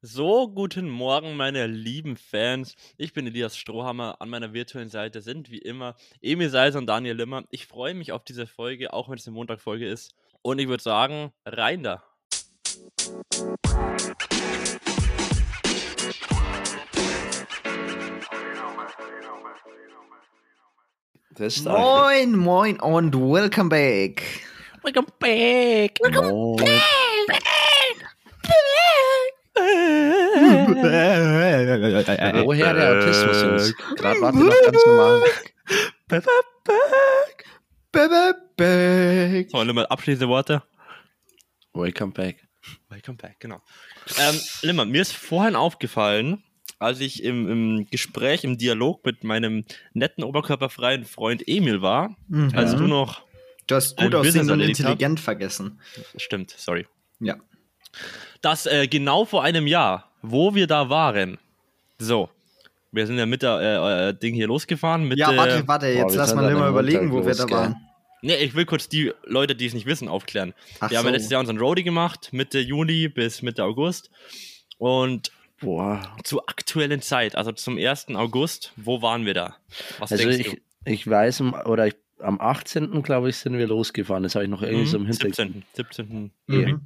So, guten Morgen, meine lieben Fans. Ich bin Elias Strohhammer. An meiner virtuellen Seite sind wie immer Emil Seiser und Daniel Limmer. Ich freue mich auf diese Folge, auch wenn es eine Montagfolge ist. Und ich würde sagen, rein da. Moin, moin und welcome back. Welcome back. Welcome back. Woher der Autismus? Gerade wart ihr noch ganz normal. Back. So, abschließende Worte. Welcome back. Welcome back, genau. Ähm, Limmer, mir ist vorhin aufgefallen, als ich im, im Gespräch, im Dialog mit meinem netten oberkörperfreien Freund Emil war, Mhm. als du noch. Du hast gut aussehen und intelligent vergessen. Stimmt, sorry. Ja. Dass äh, genau vor einem Jahr, wo wir da waren, so, wir sind ja mit der äh, äh, Ding hier losgefahren. Mit, Ja, äh, warte, warte, Boah, jetzt wir lass mal immer einem überlegen, wo wir da waren. Nee, ich will kurz die Leute, die es nicht wissen, aufklären. Ach wir haben ja so. letztes Jahr unseren Roadie gemacht, Mitte Juli bis Mitte August. Und Boah. zur aktuellen Zeit, also zum 1. August, wo waren wir da? Was Also denkst ich, ich weiß, am- oder ich, am 18. glaube ich, sind wir losgefahren. Das habe ich noch du? irgendwie so im Mhm, Hintergrund. 17. 17. Mhm.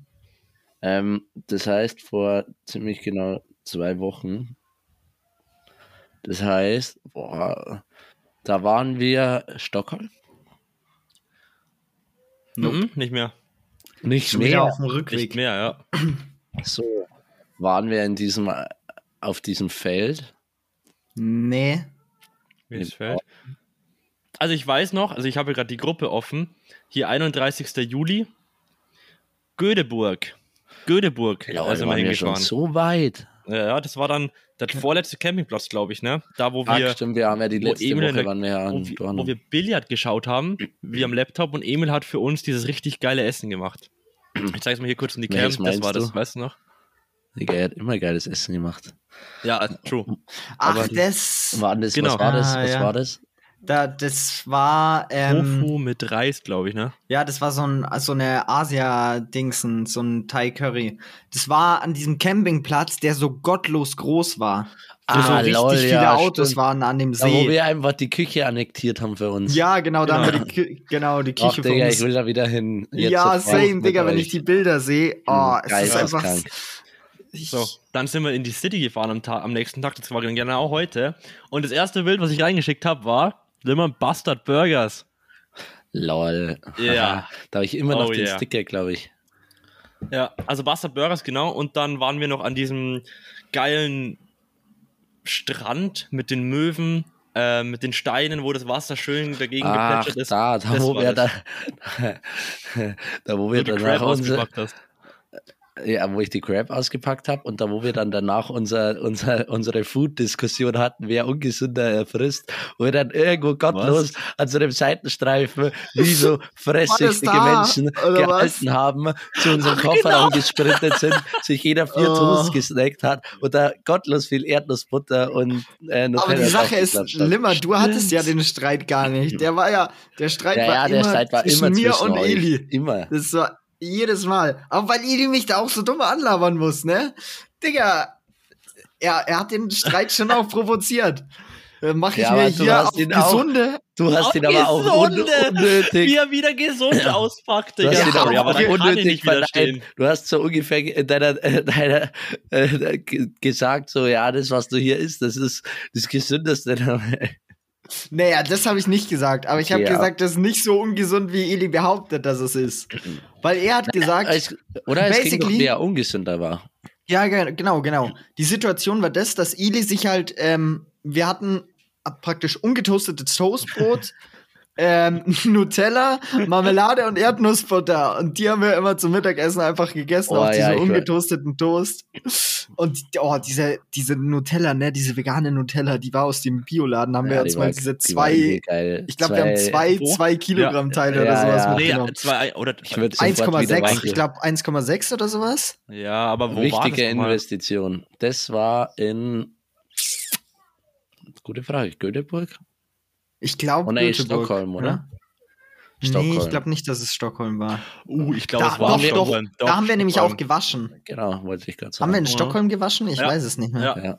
Ähm, das heißt, vor ziemlich genau zwei Wochen. Das heißt, boah, da waren wir Stockholm. Mhm, nicht mehr. Nicht Schon wieder mehr. auf dem Nicht Rückweg. mehr, ja. So waren wir in diesem auf diesem Feld. Nee. Wie es Im fällt. Also ich weiß noch, also ich habe gerade die Gruppe offen. Hier 31. Juli. Göteborg. Göteborg. Ja, wir waren wir schon so weit. Ja, ja, das war dann der vorletzte Campingplatz, glaube ich, ne? Da, wo Ach, wir, stimmt, wir haben ja die letzte Emil Woche waren wir ja wo, wir, wo wir Billard geschaut haben, wie am Laptop und Emil hat für uns dieses richtig geile Essen gemacht. Ich zeig's mal hier kurz in die Cam, das war das, du? weißt du noch? Digga, er hat immer geiles Essen gemacht. Ja, true. Ach, Aber- das. War das, Genau. Was war das? Ah, Was ja. war das? Da, das war. Ähm, Tofu mit Reis, glaube ich, ne? Ja, das war so, ein, so eine Asia-Dingsen, so ein Thai-Curry. Das war an diesem Campingplatz, der so gottlos groß war. Wo Ah, so richtig lol, viele ja, Autos stimmt. waren an dem Da, wo See. wir einfach die Küche annektiert haben für uns. ja, genau, da Genau. haben wir die, Kü genau, die Küche Digga, für ich will da wieder hin. Jetzt ja, same, Digga, wenn euch. ich die Bilder sehe. Oh, es ist einfach. Ich, So, dann sind wir in die City gefahren am, Tag, am nächsten Tag, das war genau heute. Und das erste Bild, was ich reingeschickt habe, war Limmer Bastard Burgers. Lol. Ja. da habe ich immer noch Oh, den yeah. Sticker, glaube ich. Ja, also Bastard Burgers, genau. Und dann waren wir noch an diesem geilen Strand mit den Möwen, äh, mit den Steinen, wo das Wasser schön dagegen Ach, geplätschert ist. da, da, Das wo wir da, da, wo wir danach Crab unser, ausgepackt hast. Ja, wo ich die Crab ausgepackt habe und da, wo wir dann danach unser, unser, unsere Food-Diskussion hatten, wer ungesünder er frisst, wo wir dann irgendwo gottlos an so einem Seitenstreifen wie so fresssüchtige? Menschen Oder was? gehalten haben, zu unserem Kofferraum gesprintet sind, sich jeder vier Oh. Toast gesnackt hat und da gottlos viel Erdnussbutter und äh, Nutella aber die Sache ist. Limmer, du hattest ja den Streit gar nicht. Der war ja, der Streit Ja, war ja, immer der Streit war zwischen immer mir zwischen und euch. Eli. Immer. Das war jedes Mal. Aber weil Eli mich da auch so dumm anlabern muss, ne? Digga, er, er hat den Streit schon auch provoziert. Äh, Mach ich Ja, mir aber du hier hast auf ihn auch- gesunde. Du hast ihn aber auch un Gesunde! unnötig. Wie er wieder gesund auspackt, Du hast Digga. ihn Sorry, aber aber auch da kann ich nicht unnötig widerstehen. verneint. Du hast so ungefähr in deiner, äh, deiner äh, ge- gesagt, so, ja, das, was du hier isst, das ist das Gesündeste. Naja, das habe ich nicht gesagt. Aber ich habe ja. gesagt, das ist nicht so ungesund, wie Eli behauptet, dass es ist. Weil er hat gesagt, Es, oder es ging doch, wer ungesünder war. Ja, ge- genau, genau. Die Situation war das, dass Ili sich halt, ähm, wir hatten praktisch ungetoastetes Toastbrot, ähm, Nutella, Marmelade und Erdnussbutter. Und die haben wir immer zum Mittagessen einfach gegessen Oh, auf ja, diesem ungetoasteten Toast. Und oh, diese, diese Nutella, ne, diese vegane Nutella, die war aus dem Bioladen, haben wir Ja, uns die mal war- diese war zwei, geil. ich glaube, wir haben zwei, Wo? zwei Kilogramm Teile Ja, oder sowas ja. Nee, mitgenommen. zwei, oder Ich würd sofort wieder 1,6, machen. ich glaube 1,6 oder sowas. Ja, aber wo war Wichtige das nochmal? Investition. Das war in. Gute Frage. Göteborg? Ich glaube Oh, nee, Stockholm, oder? Nee, Stockholm. ich glaube nicht, dass es Stockholm war. Uh, ich glaube, Da, es war doch, doch, Stockholm. da haben wir nämlich Stockholm. auch gewaschen. Genau, wollte ich gerade Haben wir sagen. in Stockholm gewaschen? Ich Ja. weiß es nicht mehr. Ja. Ja.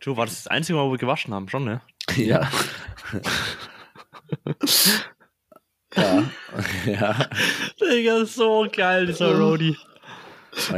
Du, war das das einzige Mal, wo wir gewaschen haben, schon, ne? Ja. ja. ja. Digga, ist so geil, dieser Roadie.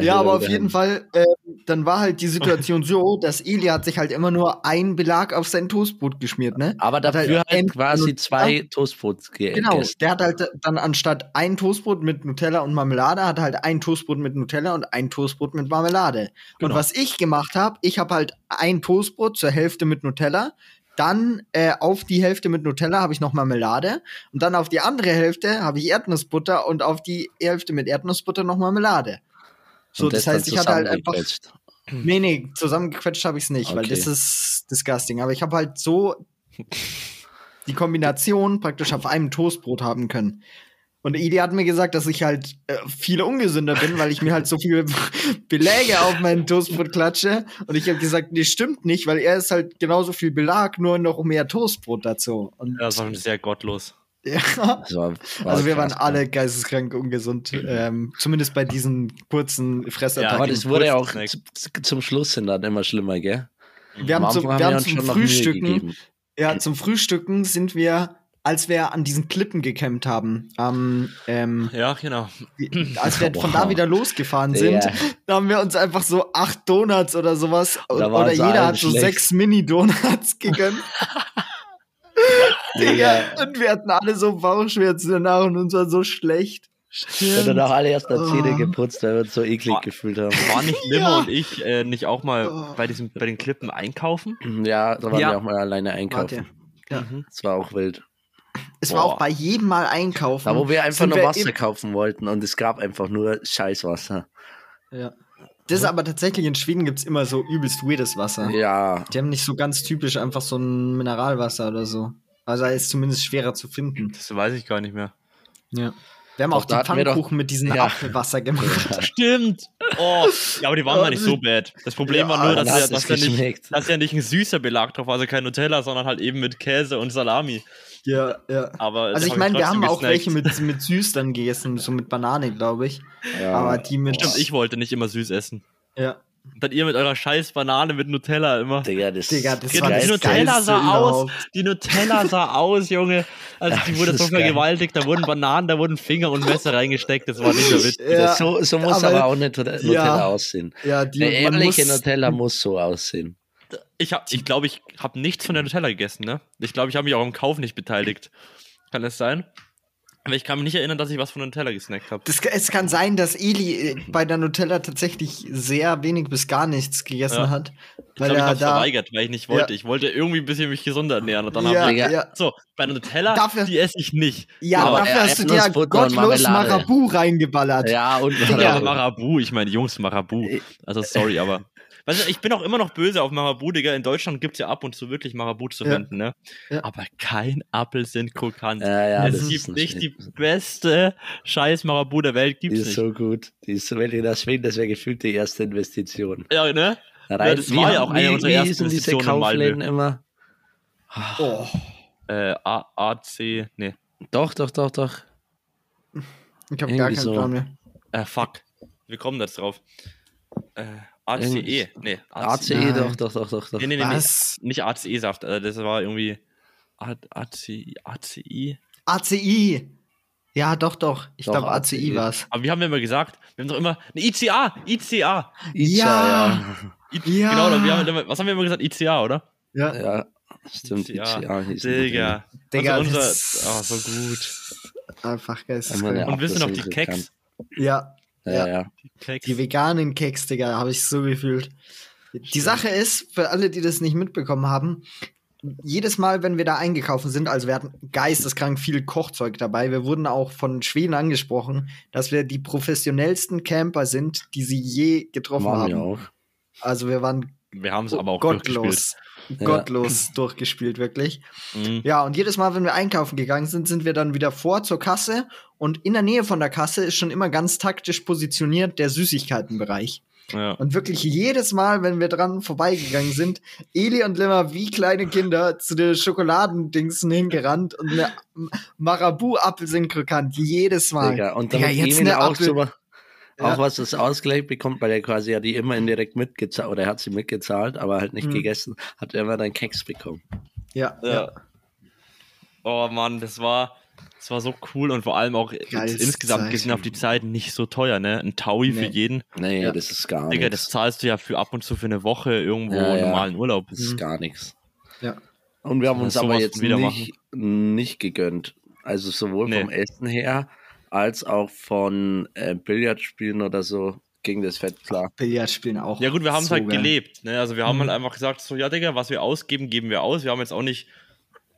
Ja, aber auf jeden Fall, äh, dann war halt die Situation so, dass Eli hat sich halt immer nur einen Belag auf sein Toastbrot geschmiert, ne? Aber Hat dafür halt, Ent- quasi und- zwei Toastbrots ge Genau, gegessen. der hat halt dann anstatt ein Toastbrot mit Nutella und Marmelade, hat halt ein Toastbrot mit Nutella und ein Toastbrot mit Marmelade. Und Genau. was ich gemacht habe, ich habe halt ein Toastbrot zur Hälfte mit Nutella, dann äh, auf die Hälfte mit Nutella habe ich noch Marmelade und dann auf die andere Hälfte habe ich Erdnussbutter und auf die Hälfte mit Erdnussbutter noch Marmelade. So, das, dann heißt, ich hatte halt einfach. zusammengequetscht. Nee, nee, zusammengequetscht habe ich es nicht, weil Okay. das ist disgusting. Aber ich habe halt so die Kombination praktisch auf einem Toastbrot haben können. Und Idi hat mir gesagt, dass ich halt äh, viel ungesünder bin, weil ich mir halt so viele Beläge auf mein Toastbrot klatsche. Und ich habe gesagt, nee, stimmt nicht, weil er ist halt genauso viel Belag, nur noch mehr Toastbrot dazu. Und Ja, das war schon sehr gottlos. Ja, war, war also wir waren krass, alle geisteskrank ungesund, ähm, zumindest bei diesen kurzen Fressattacken. Aber das wurde auch Kurzen zu, zum Schluss hin dann immer schlimmer, gell? wir haben, zum, wir haben zum Frühstücken. Ja, zum Frühstücken sind wir, als wir an diesen Klippen gecampt haben, am, ähm, Ja, genau. als wir von da wieder losgefahren sind, Ja. da haben wir uns einfach so acht Donuts oder sowas, oder jeder hat so schlecht. sechs Mini-Donuts gegönnt. Digga, und wir hatten alle so Bauchschmerzen danach und uns war so schlecht. Wir haben dann auch alle erst noch Zähne Oh. geputzt, weil wir uns so eklig Boah. gefühlt haben. War nicht Limmer Ja. und ich äh, nicht auch mal Oh. bei, diesem, bei den Klippen einkaufen? Ja, da waren Ja. wir auch mal alleine einkaufen. Ja. Das war auch wild. Es war Boah. auch bei jedem Mal einkaufen. Da, wo wir einfach sind nur wir Wasser kaufen wollten und es gab einfach nur Scheißwasser. Ja. Das ist aber tatsächlich in Schweden gibt es immer so übelst weirdes Wasser. Ja, Die haben nicht so ganz typisch einfach so ein Mineralwasser oder so. Also er ist zumindest schwerer zu finden. Das weiß ich gar nicht mehr. Ja. Wir haben Doch, auch die wir doch- Pfannkuchen mit diesem Ja. Apfelwasser gemacht. Stimmt! Oh, ja, aber die waren mal nicht so bad. Das Problem war Ja, nur, dann dass, hast ja, dass, nicht, dass ja nicht ein süßer Belag drauf war, also kein Nutella, sondern halt eben mit Käse und Salami. ja, ja. Aber Also das ich meine, wir haben auch gesnackt. welche mit, mit süß dann gegessen, so mit Banane, glaube ich. ja. Aber die mit. Stimmt, ich wollte nicht immer süß essen. Ja. Und dann ihr mit eurer scheiß Banane mit Nutella immer. Digga, das, Digga, das Die, war die Nutella sah aus, überhaupt. die Nutella sah aus, Junge. Also die wurde so vergewaltigt, da wurden Bananen, da wurden Finger und Messer reingesteckt, das war nicht mehr witzig. Ja, so, so muss aber, aber- auch eine Nut- Nutella Ja. aussehen. Ja, die Eine man ehrliche muss, Nutella muss so aussehen. Ich glaube, ich, glaub, ich habe nichts von der Nutella gegessen, ne? Ich glaube, ich habe mich auch im Kauf nicht beteiligt. Kann das sein? Aber ich kann mich nicht erinnern, dass ich was von Nutella gesnackt habe. Es kann sein, dass Eli äh, bei der Nutella tatsächlich sehr wenig bis gar nichts gegessen Ja. hat. Ich Weil glaube, ich er habe verweigert, weil ich nicht wollte. Ich wollte irgendwie ein bisschen mich gesunder ernähren. Und dann Ja, ich ja, So, bei der Nutella, Dafür- die esse ich nicht. ja Aber dafür hast du dir gottlos. Marabu reingeballert. Ja, und Ja. Marabu, ich meine Jungs Marabu. Also sorry, aber. Weißt du, ich bin auch immer noch böse auf Marabu, Digga. In Deutschland gibt es ja ab und zu wirklich Marabu zu Ja. finden, ne? Ja. Aber kein Apfel sind krokant. Ja, ja, das es ist gibt nicht die beste scheiß Marabu der Welt, Die gibt's ist nicht. so gut. Die ist so, wenn die das Schweden, das wäre gefühlt die erste Investition. Ja, ne? Rein, das war ja auch eine unserer wie ersten Investitionen in Malmö. Immer? Oh. Äh, A AC, nee. Doch, doch, doch, doch. Ich habe gar keinen so. Plan mehr. Äh, fuck. Wir kommen jetzt drauf. Äh, ACE. Irgendwie- Nee, ACE, Nein. doch, doch, doch, doch, doch. Nee, nee, nee, nee. Was? Nicht ACE-Saft. Äh, das war irgendwie. ACI. ACI. ACI. Ja, doch, doch. Ich glaube, ACI. ACI war's. Aber wie haben wir immer gesagt? Wir haben doch immer. Ne, ICA! ICA! Ica, Ja. Ja. Genau, oder wir haben immer, was haben wir immer gesagt? ICA, oder? Ja. ja. Ja, stimmt. ICA. ICA hieß. Digga. Digga, also unser, oh, so gut. Einfach. Ja, Und wissen noch die Keks? Ja, Ja, Ja. ja. Keks. die veganen Keks, Digga, habe ich so gefühlt. Die Sache ist, für alle, die das nicht mitbekommen haben, jedes Mal, wenn wir da eingekauft sind, also wir hatten geisteskrank viel Kochzeug dabei, wir wurden auch von Schweden angesprochen, dass wir die professionellsten Camper sind, die sie je getroffen Waren wir haben. auch. Also wir waren Wir haben es aber auch durchgespielt. gottlos, Ja. gottlos durchgespielt, wirklich. Mhm. Ja, und jedes Mal, wenn wir einkaufen gegangen sind, sind wir dann wieder vor zur Kasse und in der Nähe von der Kasse ist schon immer ganz taktisch positioniert der Süßigkeitenbereich. Ja. Und wirklich jedes Mal, wenn wir dran vorbeigegangen sind, Eli und Limmer wie kleine Kinder zu den Schokoladendingsen hingerannt und eine Marabu-Apfel sind krokant. Jedes Mal. Digga, und dann hat jetzt eine auch Apfel- so, Ja. auch was das Ausgleich bekommt, weil er quasi ja die immer indirekt mitgezahlt, oder er hat sie mitgezahlt, aber halt nicht Mhm. gegessen, hat er immer dann Keks bekommen. Ja, ja. Ja. Oh Mann, das war, das war so cool und vor allem auch Geilste insgesamt Zeit. gesehen auf die Zeit nicht so teuer, ne? Ein Taui für Nee. jeden. Nee, Ja. das ist gar Digga, das nichts. zahlst du ja für ab und zu für eine Woche irgendwo Ja, ja. normalen Urlaub. Das ist Mhm. gar nichts. ja. Und wir haben uns aber jetzt wieder nicht, nicht gegönnt. Also sowohl Nee. vom Essen her, als auch von äh, Billardspielen oder so ging das fett klar. Billard spielen auch. Ja gut, wir haben es halt geil. gelebt. Ne? Also wir haben Mhm. halt einfach gesagt, so ja Digga, was wir ausgeben, geben wir aus. Wir haben jetzt auch nicht,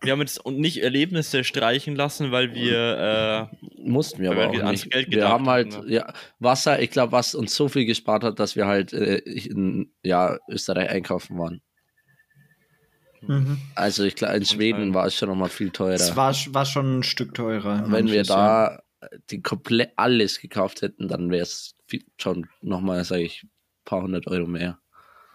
wir haben jetzt und nicht Erlebnisse streichen lassen, weil wir äh, Mussten wir aber wir auch nicht. Geld wir haben halt, ne? ja, Wasser, ich glaube, was uns so viel gespart hat, dass wir halt äh, in ja, Österreich einkaufen waren. Mhm. Also ich glaube, in Schweden Fall. war es schon nochmal viel teurer. Es war, war schon ein Stück teurer. Wenn wir da die komplett alles gekauft hätten, dann wäre es schon nochmal, sage ich, ein paar hundert Euro mehr.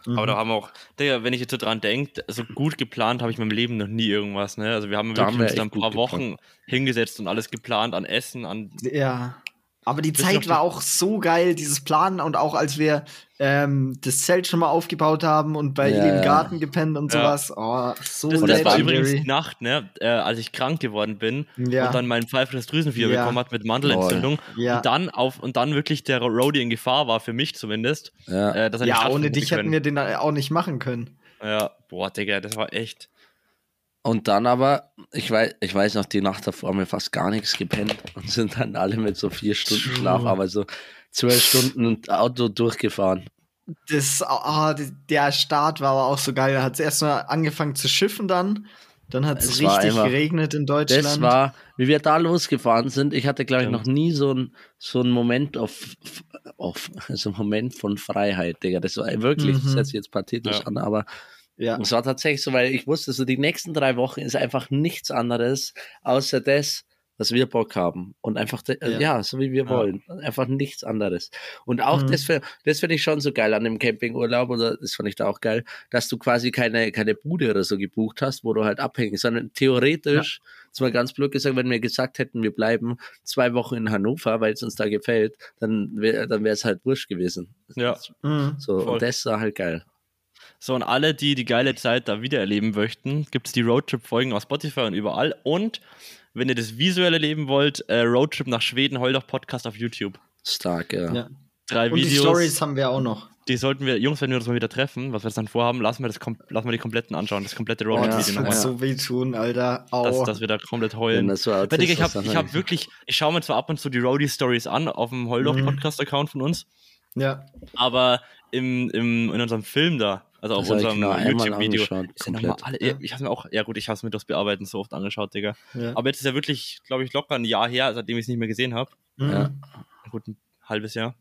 Mhm. aber da haben wir auch, Digga, wenn ich jetzt so dran denke, so gut geplant habe ich in meinem Leben noch nie irgendwas, ne? Also wir haben Da wirklich haben wir uns ein paar geplant. Wochen hingesetzt und alles geplant an Essen, an Ja. Aber die Zeit war auch so geil, dieses Planen und auch als wir ähm, das Zelt schon mal aufgebaut haben und bei Ja, ihm im. Garten gepennt und Ja. sowas. Oh, so Das, Und das war übrigens die. Nacht, ne, äh, als ich krank geworden bin Ja. und dann mein pfeifisches Drüsenfieber Ja. bekommen hat mit Mandelentzündung Ja. und dann auf und dann wirklich der Roadie in Gefahr war für mich zumindest, Ja. äh, dass er nicht ohne dich können. hätten wir den auch nicht machen können. Ja, boah, Digga, das war echt. Und dann aber, ich weiß, ich weiß noch, die Nacht davor haben wir fast gar nichts gepennt und sind dann alle mit so vier Stunden. Schlaf, aber so zwölf Stunden Auto durchgefahren. Das, ah, der Start war aber auch so geil. Da hat es erstmal angefangen zu schiffen dann. Dann hat es richtig einfach- geregnet in Deutschland. Das war, wie wir da losgefahren sind, ich hatte, glaube ich, noch nie so ein, so Moment auf, auf, so ein Moment von Freiheit, Digga. Das war wirklich, das Mhm. hört sich jetzt pathetisch Ja. an, aber ja. es war tatsächlich so, weil ich wusste, so die nächsten drei Wochen ist einfach nichts anderes, außer das, was wir Bock haben. Und einfach, de- Ja. ja. so wie wir Ja. wollen. Einfach nichts anderes. Und auch Mhm. das, das finde ich schon so geil an dem Campingurlaub, oder das fand ich da auch geil, dass du quasi keine, keine Bude oder so gebucht hast, wo du halt abhängst, sondern theoretisch, jetzt mal ganz blöd gesagt, wenn wir gesagt hätten, wir bleiben zwei Wochen in Hannover, weil es uns da gefällt, dann wäre dann wäre es halt wurscht gewesen. Ja. Mhm. So, Voll. und das war halt geil. So, und alle, die die geile Zeit da wieder erleben möchten, gibt es die Roadtrip-Folgen auf Spotify und überall. Und wenn ihr das visuell erleben wollt, äh, Roadtrip nach Schweden, heul doch Podcast auf YouTube. Stark, ja. Ja. Drei Und die Videos. Stories haben wir auch noch. die sollten wir, Jungs, wenn wir uns mal wieder treffen, was wir jetzt dann vorhaben, lassen wir, das kom lassen wir die kompletten anschauen, das komplette Oh, Roadtrip-Video das ja. wird nochmal. so wehtun, Alter. Au. Dass, dass wir da komplett heulen. das so Weil, Digga, ich habe ich hab wirklich, ich schaue mir zwar ab und zu die Roadie-Stories an auf dem Mhm. Heuldorf-Podcast-Account von uns, ja. aber im, im, in unserem Film da, also auf unserem genau YouTube-Video, ja ich hab's mir auch, ja gut, ich hab's mir durchs Bearbeiten so oft angeschaut, Digga. ja. Aber jetzt ist ja wirklich, glaube ich, locker ein Jahr her, seitdem ich es nicht mehr gesehen habe. Mhm. Ja. Gut, ein halbes Jahr.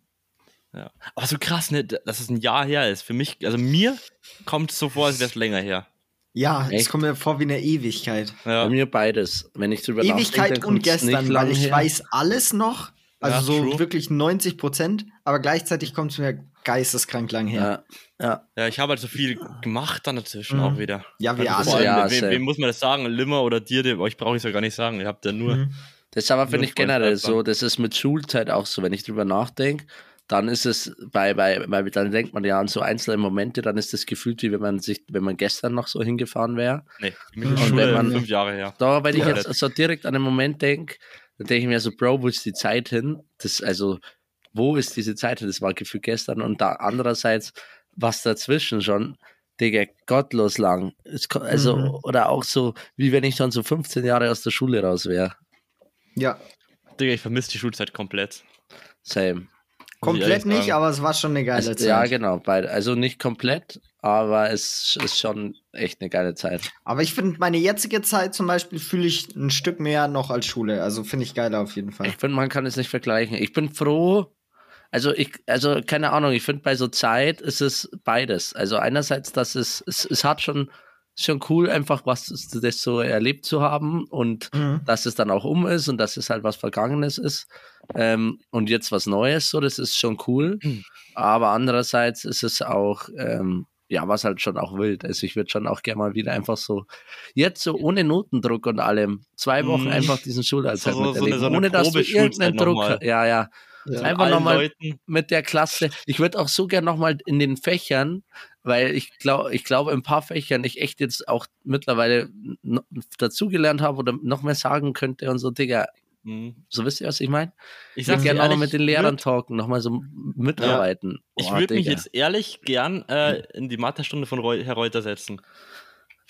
Ja. Aber so krass, ne, dass es ein Jahr her ist. Für mich, also mir kommt es so vor, als wäre es länger her. Ja, es kommt mir vor wie eine Ewigkeit. Ja. Bei mir beides. Wenn ich drüber Ewigkeit und gestern, weil ich her. weiß alles noch. Also Ja, so true. wirklich 90 Prozent, aber gleichzeitig kommt es mir geisteskrank lang her. Ja, ja. ja, ich habe halt so viel gemacht dann dazwischen Mhm. auch wieder. Ja, wir Also alle. Ja, wem, wem muss man das sagen? Limmer oder dir? Dem, euch brauche ich es ja gar nicht sagen. Ihr habt ja nur. Mhm. Das aber finde ich generell so, das ist mit Schulzeit auch so, wenn ich drüber nachdenke, dann ist es bei, bei, bei, dann denkt man ja an so einzelne Momente, dann ist das gefühlt, wie wenn man sich, wenn man gestern noch so hingefahren wäre. Nee, mich Und ist Schule wenn man- fünf Jahre her. Da, wenn ich jetzt so direkt an den Moment denke, dann denke ich mir so, Bro, wo ist die Zeit hin? Das, also, wo ist diese Zeit hin? Das war gefühlt gestern und da andererseits, was dazwischen schon, Digga, gottlos lang. Also, Mhm. oder auch so, wie wenn ich schon so 15 Jahre aus der Schule raus wäre. Ja, Digga, ich vermisse die Schulzeit komplett. Same. Komplett nicht, sagen. aber es war schon eine geile Also, Zeit. ja, genau. Beide. Also nicht komplett, aber es ist schon echt eine geile Zeit. Aber ich finde, meine jetzige Zeit zum Beispiel fühle ich ein Stück mehr noch als Schule. Also finde ich geiler auf jeden Fall. Ich finde, man kann es nicht vergleichen. Ich bin froh. Also ich, also keine Ahnung, ich finde bei so Zeit ist es beides. Also einerseits, dass es, es, es hat schon schon cool, einfach was das so erlebt zu haben und Mhm. dass es dann auch um ist und dass es halt was Vergangenes ist ähm, und jetzt was Neues, so, das ist schon cool. Mhm. Aber andererseits ist es auch, ähm, ja, was halt schon auch wild. Also ich würde schon auch gerne mal wieder einfach so, jetzt so ohne Notendruck und allem, zwei Wochen Mhm. einfach diesen Schulalltag So- so- so miterleben, eine- so eine ohne dass du irgendeinen Druck. Ja, ja. Ja. Einfach nochmal mit der Klasse. Ich würde auch so gern nochmal in den Fächern, weil ich glaube, ich glaube, in ein paar Fächern ich echt jetzt auch mittlerweile dazugelernt habe oder noch mehr sagen könnte und so, Digga. Mhm. So wisst ihr, was ich meine? Ich Ich würde gerne nochmal mit den Lehrern würd- talken, nochmal so mitarbeiten. Ich Boah, würde mich jetzt ehrlich gern äh, in die Mathestunde von Reu Herr Reuter setzen.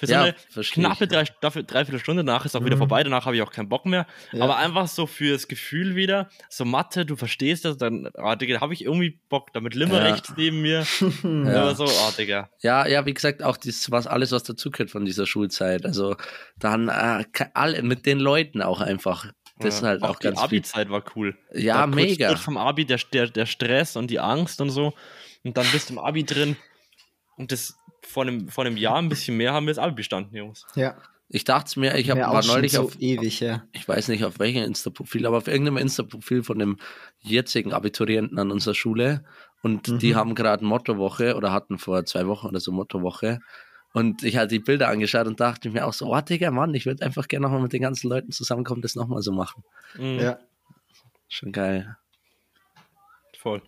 Für so Ja, eine knappe ich. drei, dafür- dreiviertel Stunde nach ist auch wieder Mhm. vorbei, danach habe ich auch keinen Bock mehr. Ja. Aber einfach so fürs Gefühl wieder, so Mathe, du verstehst das, dann, ah, Digga, habe ich irgendwie Bock, damit Limmer Ja. neben mir. Ja. So, ah, Digga. Ja, ja, wie gesagt, auch das, was alles, was dazugehört von dieser Schulzeit. Also dann äh, alle mit den Leuten auch einfach. Das ist Ja. halt auch, die ganz viel. Abi-Zeit war cool. Ja, Da mega. kurz vom Abi der, der, der Stress und die Angst und so. Und dann bist du im Abi drin. Und das vor einem, vor einem Jahr ein bisschen mehr haben wir das Abi bestanden, Jungs. ja. Ich dachte mir, ich hab, war neulich so auf, ewig, ja. ich weiß nicht auf welchem Insta-Profil, aber auf irgendeinem Insta-Profil von dem jetzigen Abiturienten an unserer Schule. Und die Mhm. haben gerade Mottowoche oder hatten vor zwei Wochen oder so Mottowoche. Und ich hatte die Bilder angeschaut und dachte mir auch so, oh Digga, Mann, ich würde einfach gerne nochmal mit den ganzen Leuten zusammenkommen, das nochmal so machen. Mhm, Ja. Schon geil. Voll.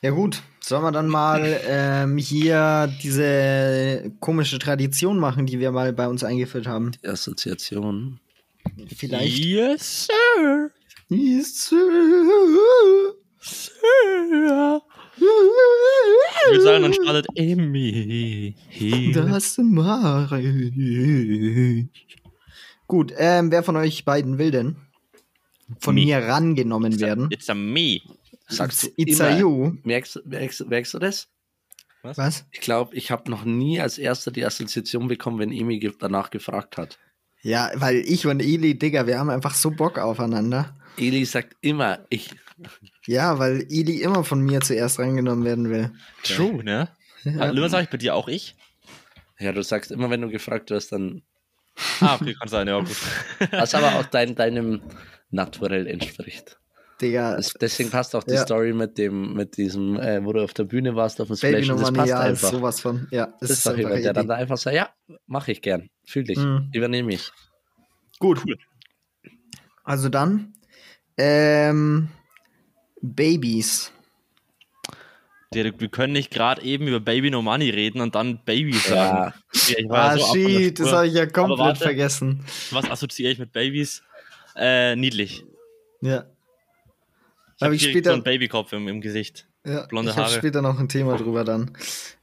Ja gut, sollen wir dann mal ähm, hier diese komische Tradition machen, die wir mal bei uns eingeführt haben? Die Assoziation. Vielleicht. Yes, sir. Yes, sir. Ich würde sagen, dann startet Emmy. Das mache ich. Gut, ähm, wer von euch beiden will denn von Me. mir rangenommen werden? It's a me. Sagst du It's a immer. you. Merkst, merkst, merkst du das? Was? Ich glaube, ich habe noch nie als erster die Assoziation bekommen, wenn Emi danach gefragt hat. Ja, weil ich und Eli, Digga, wir haben einfach so Bock aufeinander. Eli sagt immer, ich. Ja, weil Eli immer von mir zuerst reingenommen werden will. True, ne? Ja. Lieber sage ich bei dir auch ich? Ja, du sagst immer, wenn du gefragt wirst, dann. Ah, okay, kann sein, ja, gut. Was aber auch dein, deinem Naturell entspricht. Digga, Das, deswegen passt auch die Ja. Story mit dem, mit diesem, äh, wo du auf der Bühne warst, auf dem Baby Splash. und Das Nummer passt ja, einfach. sowas von. Ja, Das ist doch einfach jemand, der dann da einfach sagt, ja, mache ich gern. Fühle ich. Mhm. Übernehme ich. Gut. Also dann, ähm, Babys. Wir können nicht gerade eben über Baby No Money reden und dann Baby sagen. Ja, ich war Ah, so shit, das habe ich ja komplett warte. vergessen. Was assoziiere ich mit Babys? Äh, niedlich. Ja. Ich habe Hab ich später- so einen Babykopf im, im Gesicht. ja Blonde ich habe Haare. später noch ein Thema drüber dann.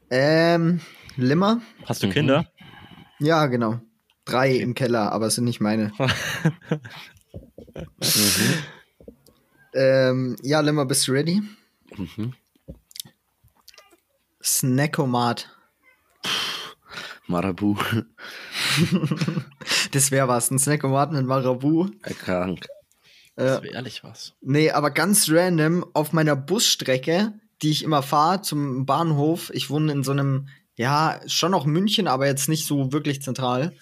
Ähm, Limmer? Hast du Mhm. Kinder? Ja, genau. Drei im Keller, aber es sind nicht meine. Mhm. Ähm, ja, Limmer, bist du ready? Mhm. Snackomat. Marabu. Das wäre was, ein Snackomat mit Marabu. Krank. Äh, Das wäre ehrlich was. Nee, aber ganz random auf meiner Busstrecke, die ich immer fahre zum Bahnhof. Ich wohne in so einem, ja, schon noch München, aber jetzt nicht so wirklich zentral.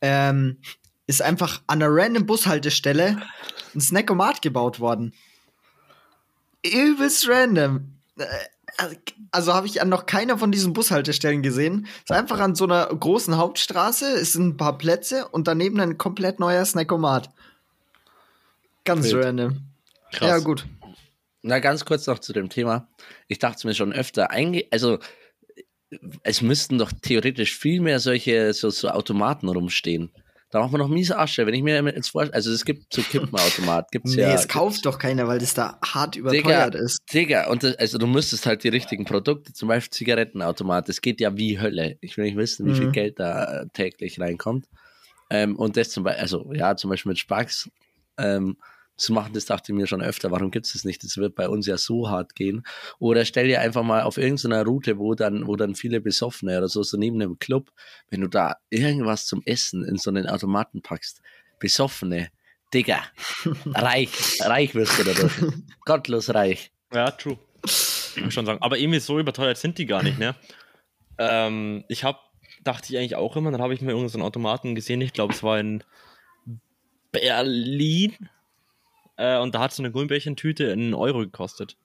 Ähm, ist einfach an einer random Bushaltestelle ein Snackomat gebaut worden. Übelst random. Äh, Also habe ich an noch keiner von diesen Bushaltestellen gesehen. Ist einfach an so einer großen Hauptstraße, es sind ein paar Plätze und daneben ein komplett neuer Snackomat. Ganz Wild. random. Krass. Ja, gut. Na, ganz kurz noch zu dem Thema. Ich dachte mir schon öfter, also es müssten doch theoretisch viel mehr solche so, so Automaten rumstehen. Da macht man noch miese Asche. Wenn ich mir jetzt vorstelle, also es gibt so Kippenautomat, gibt's Nee, ja. es kauft doch keiner, weil das da hart überteuert ist. Digga, und das, also du müsstest halt die richtigen Produkte, zum Beispiel Zigarettenautomat, das geht ja wie Hölle. Ich will nicht wissen, wie viel Mhm. Geld da äh, täglich reinkommt. Ähm, und das zum Beispiel, also ja, zum Beispiel mit Sparks ähm, zu machen, das dachte ich mir schon öfter, warum gibt es das nicht? Das wird bei uns ja so hart gehen. Oder stell dir einfach mal auf irgendeiner Route, wo dann, wo dann viele Besoffene oder so, so neben einem Club, wenn du da irgendwas zum Essen in so einen Automaten packst, Besoffene, Digga, reich, reich wirst du dadurch. Gottlos reich. Ja, true. Ich muss schon sagen. Aber irgendwie so überteuert sind die gar nicht, ne? ähm, ich habe dachte ich eigentlich auch immer. Dann habe ich mir irgendeinen so einen Automaten gesehen. Ich glaube, es war in Berlin. Äh, und da hat so eine Gummibärchentüte einen Euro gekostet.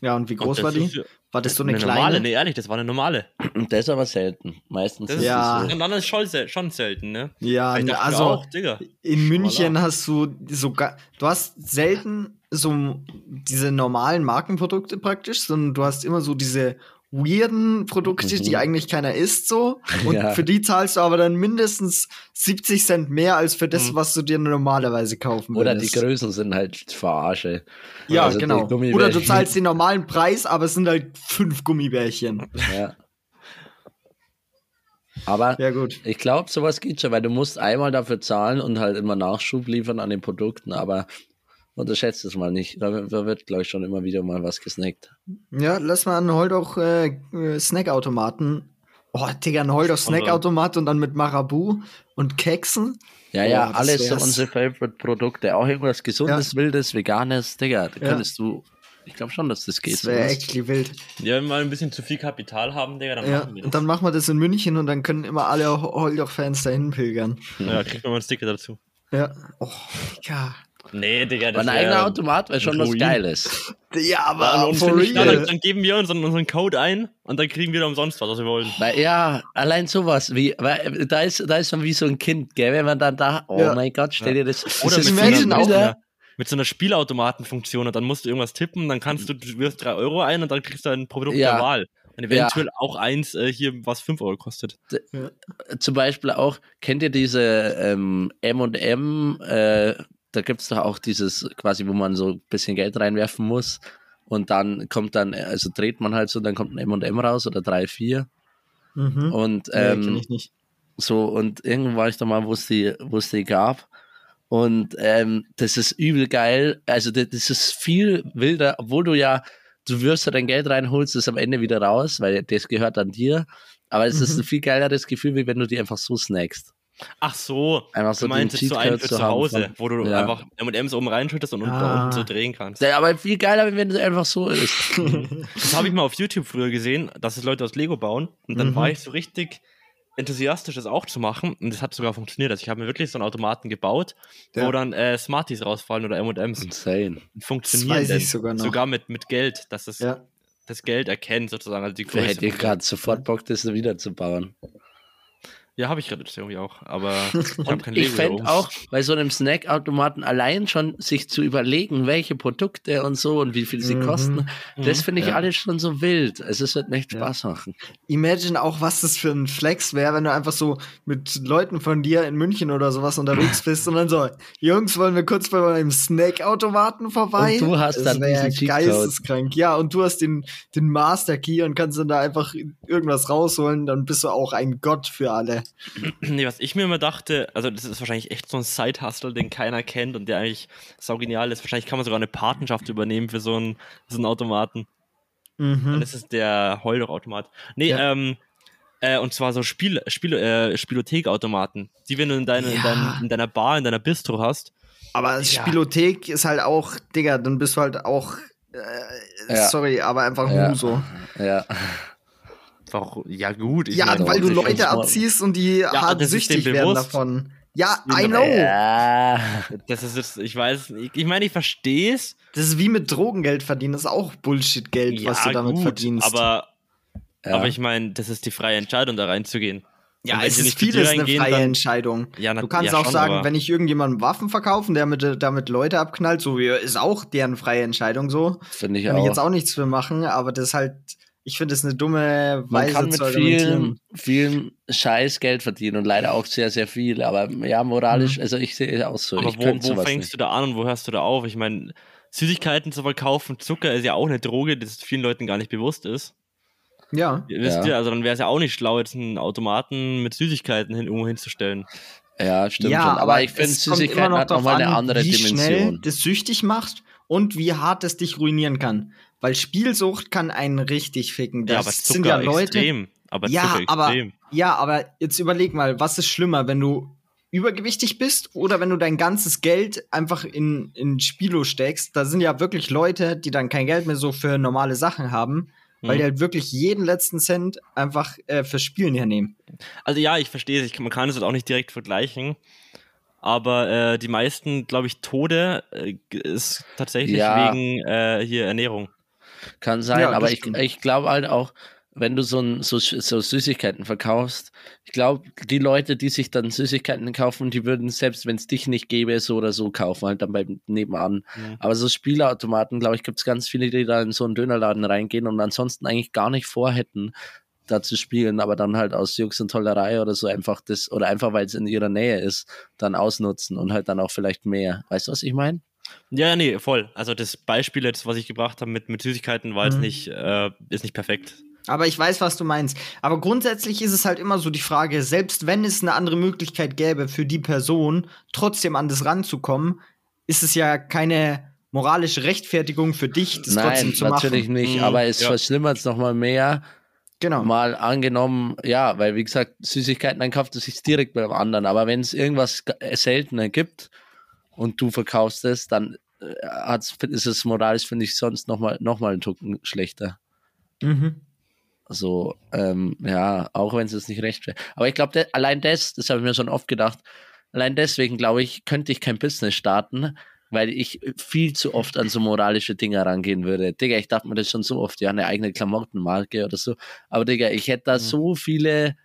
Ja, und wie Und groß das war die? ist War das so eine, eine kleine? normale, nee, ehrlich, das war eine normale. Und das ist aber selten. Meistens Das ist Ja. es so. Und dann ist schon, sel- schon selten, ne? Ja, dachte also auch, Digga. in München Voilà. hast du sogar, du hast selten so diese normalen Markenprodukte praktisch, sondern du hast immer so diese weirden Produkte, die Mhm. eigentlich keiner isst so. Und Ja. für die zahlst du aber dann mindestens 70 Cent mehr als für das, Mhm. was du dir normalerweise kaufen Oder die würdest. Größen sind halt verarsche. Ja, Also die genau. Oder du zahlst den normalen Preis, aber es sind halt fünf Gummibärchen. Ja. Aber Ja, gut. ich glaube, sowas geht schon, weil du musst einmal dafür zahlen und halt immer Nachschub liefern an den Produkten, aber unterschätzt es mal nicht. Da, da wird, glaube ich, schon immer wieder mal was gesnackt. Ja, lass mal einen Holdoch äh, äh, Snackautomaten. Oh, Digga, ein Holdoch Snackautomat und dann mit Marabu und Keksen. Ja, ja, das alles so unsere Favorite-Produkte. Auch irgendwas Gesundes, Wildes, Veganes. Digga, da Ja. könntest du. Ich glaube schon, dass das geht. Das wäre echt wild. Ja, wenn wir mal ein bisschen zu viel Kapital haben, Digga, dann Ja, machen wir das. und dann machen wir das in München und dann können immer alle Holdoch-Fans dahin pilgern. ja, kriegt man mal ein Sticker dazu. Ja. Oh, Digga. Nee, Digga, Aber das ein wär- eigener Automat wäre schon was. Geiles. Ja, Ja, aber for ja, dann, real. dann geben wir unseren, unseren Code ein und dann kriegen wir da umsonst was, was wir wollen. Weil, ja, allein sowas, wie, weil, da ist, da ist man wie so ein Kind, gell, wenn man dann da, oh Ja. mein Gott, stell dir das, Oder mit, so einer, einer, mit so einer Spielautomatenfunktion und dann musst du irgendwas tippen, dann kannst du, du wirfst 3 Euro ein und dann kriegst du ein Produkt Ja. der Wahl. Und eventuell auch eins äh, hier, was 5 Euro kostet. zum Beispiel auch, kennt ihr diese ähm, M&M, äh, da gibt es doch auch dieses quasi, wo man so ein bisschen Geld reinwerfen muss und dann kommt dann, also dreht man halt so, dann kommt ein M&M raus oder drei, vier Mhm. und nee, ähm, ich nicht. so und irgendwo war ich da mal, wo es die, wo es die gab und ähm, das ist übel geil, also das, das ist viel wilder, obwohl du ja, du wirfst ja dein Geld rein, holst es am Ende wieder raus, weil das gehört an dir, aber es ist Mhm. ein viel geileres Gefühl, wie wenn du die einfach so snackst. Ach so, Einfach du so meinst den jetzt so einen für zu haben Hause, von- wo du Ja. einfach M&M's oben reinschüttest und unten Ah. da unten so drehen kannst. Ja, aber viel geiler, wenn es einfach so ist. Das habe ich mal auf YouTube früher gesehen, dass es Leute aus Lego bauen. Und dann Mhm. war ich so richtig enthusiastisch, das auch zu machen. Und das hat sogar funktioniert. Also ich habe mir wirklich so einen Automaten gebaut, Ja. wo dann äh, Smarties rausfallen oder M&M's. Insane. Ich sogar noch. Sogar mit, mit Geld, dass es Ja. das Geld erkennt sozusagen. Also die Größe. hätte ich gerade sofort Bock, das wieder zu bauen. Ja, habe ich gerade irgendwie auch. Aber ich habe kein ich Lego hier fände auch bei so einem Snackautomaten allein schon sich zu überlegen, welche Produkte und so und wie viel sie Mhm. kosten, das finde ich Ja. alles schon so wild. Also es wird echt Ja. Spaß machen. Imagine auch, was das für ein Flex wäre, wenn du einfach so mit Leuten von dir in München oder sowas unterwegs bist und dann so, Jungs, wollen wir kurz bei meinem Snackautomaten vorbei? Und du hast Das dann wär diesen geisteskrank. Ja, und du hast den, den Master Key und kannst dann da einfach irgendwas rausholen, dann bist du auch ein Gott für alle. Nee, was ich mir immer dachte, also das ist wahrscheinlich echt so ein Side-Hustle, den keiner kennt und der eigentlich saugenial ist. Wahrscheinlich kann man sogar eine Patenschaft übernehmen für so einen, so einen Automaten. Mhm. Das ist der Heulauch-Automat. Nee, Ja. ähm, äh, und zwar so Spiel, Spiel, äh, Spielothek-Automaten. Die, wenn du in, deine, in, Ja. dein, in deiner Bar, in deiner Bistro hast. Aber Ja. Spielothek ist halt auch, Digga, dann bist du halt auch, äh, Ja. sorry, aber einfach Ja. Muso. Ja. Warum? Ja, gut. Ich Ja, meine, weil du ich Leute abziehst und die hart das ist süchtig werden davon. Ja, Ja, I know. Ja. das ist jetzt, ich weiß, ich, ich meine, ich verstehe es. Das ist wie mit Drogengeld verdienen. Das ist auch Bullshit-Geld, was du damit verdienst. Aber, Ja. aber ich meine, das ist die freie Entscheidung, da reinzugehen. ja, es ist vieles eine freie dann- Entscheidung. Ja, na- Du kannst ja, auch schon, sagen, aber- wenn ich irgendjemandem Waffen verkaufe, der mit, damit Leute abknallt, so ja, ist auch deren freie Entscheidung so. Finde ich Kann ich auch. jetzt auch nichts für machen, aber das ist halt, ich finde das eine dumme Man Weise kann mit vielen, vielen Scheiß Geld verdienen und leider auch sehr, sehr viel. Aber ja, moralisch, also ich sehe es auch so. Aber ich wo, wo sowas fängst nicht. du da an und wo hörst du da auf? Ich meine, Süßigkeiten zu verkaufen, Zucker ist ja auch eine Droge, das vielen Leuten gar nicht bewusst ist. Ja. Ihr Wisst Ja. ihr, also dann wäre es ja auch nicht schlau, jetzt einen Automaten mit Süßigkeiten hin, irgendwo hinzustellen. Ja, stimmt ja, schon. Aber, ich finde, es Süßigkeiten noch hat nochmal eine an, andere wie schnell Dimension. das süchtig macht und wie hart es dich ruinieren kann. Weil Spielsucht kann einen richtig ficken. Das ja, aber sind ja Leute. extrem. Aber Ja, Zucker aber, extrem. ja, aber jetzt überleg mal, was ist schlimmer, wenn du übergewichtig bist oder wenn du dein ganzes Geld einfach in, in Spilo steckst? Da sind ja wirklich Leute, die dann kein Geld mehr so für normale Sachen haben weil Mhm. die halt wirklich jeden letzten Cent einfach äh, fürs Spielen hernehmen. Also ja, ich verstehe es. Ich- Man kann es halt auch nicht direkt vergleichen. Aber äh, die meisten, glaube ich, Tode äh, ist tatsächlich Ja. wegen äh, hier Ernährung. Kann sein, Ja, aber ich, stimmt. ich glaube halt auch, wenn du so, ein, so, so Süßigkeiten verkaufst, ich glaube, die Leute, die sich dann Süßigkeiten kaufen, die würden selbst, wenn es dich nicht gäbe, so oder so kaufen, halt dann beim nebenan. Mhm. Aber so Spielautomaten, glaube ich, gibt es ganz viele, die da in so einen Dönerladen reingehen und ansonsten eigentlich gar nicht vorhätten, da zu spielen, aber dann halt aus Jux und Tollerei oder so einfach das, oder einfach weil es in ihrer Nähe ist, dann ausnutzen und halt dann auch vielleicht mehr. Weißt du, was ich meine? Ja, nee, voll. Also das Beispiel jetzt, was ich gebracht habe mit, mit Süßigkeiten, war jetzt Mhm. nicht, äh, ist nicht perfekt. Aber ich weiß, was du meinst. Aber grundsätzlich ist es halt immer so die Frage, selbst wenn es eine andere Möglichkeit gäbe für die Person, trotzdem an das ranzukommen, ist es ja keine moralische Rechtfertigung für dich, das Nein, trotzdem zu natürlich machen. nicht, Mhm, aber es ja. verschlimmert es nochmal mehr, Genau. mal angenommen, ja, weil wie gesagt, Süßigkeiten, dann kauft es sich direkt beim anderen. Aber wenn es irgendwas seltener gibt und du verkaufst es, dann äh, ist es moralisch, finde ich, sonst nochmal noch mal einen Tucken schlechter. Mhm. Also, ähm, ja, auch wenn es nicht recht wäre. Aber ich glaube, allein das, das habe ich mir schon oft gedacht, allein deswegen, glaube ich, könnte ich kein Business starten, weil ich viel zu oft an so moralische Dinge rangehen würde. Digga, ich dachte mir das schon so oft, ja, eine eigene Klamottenmarke oder so. Aber Digga, ich hätte da Mhm. so viele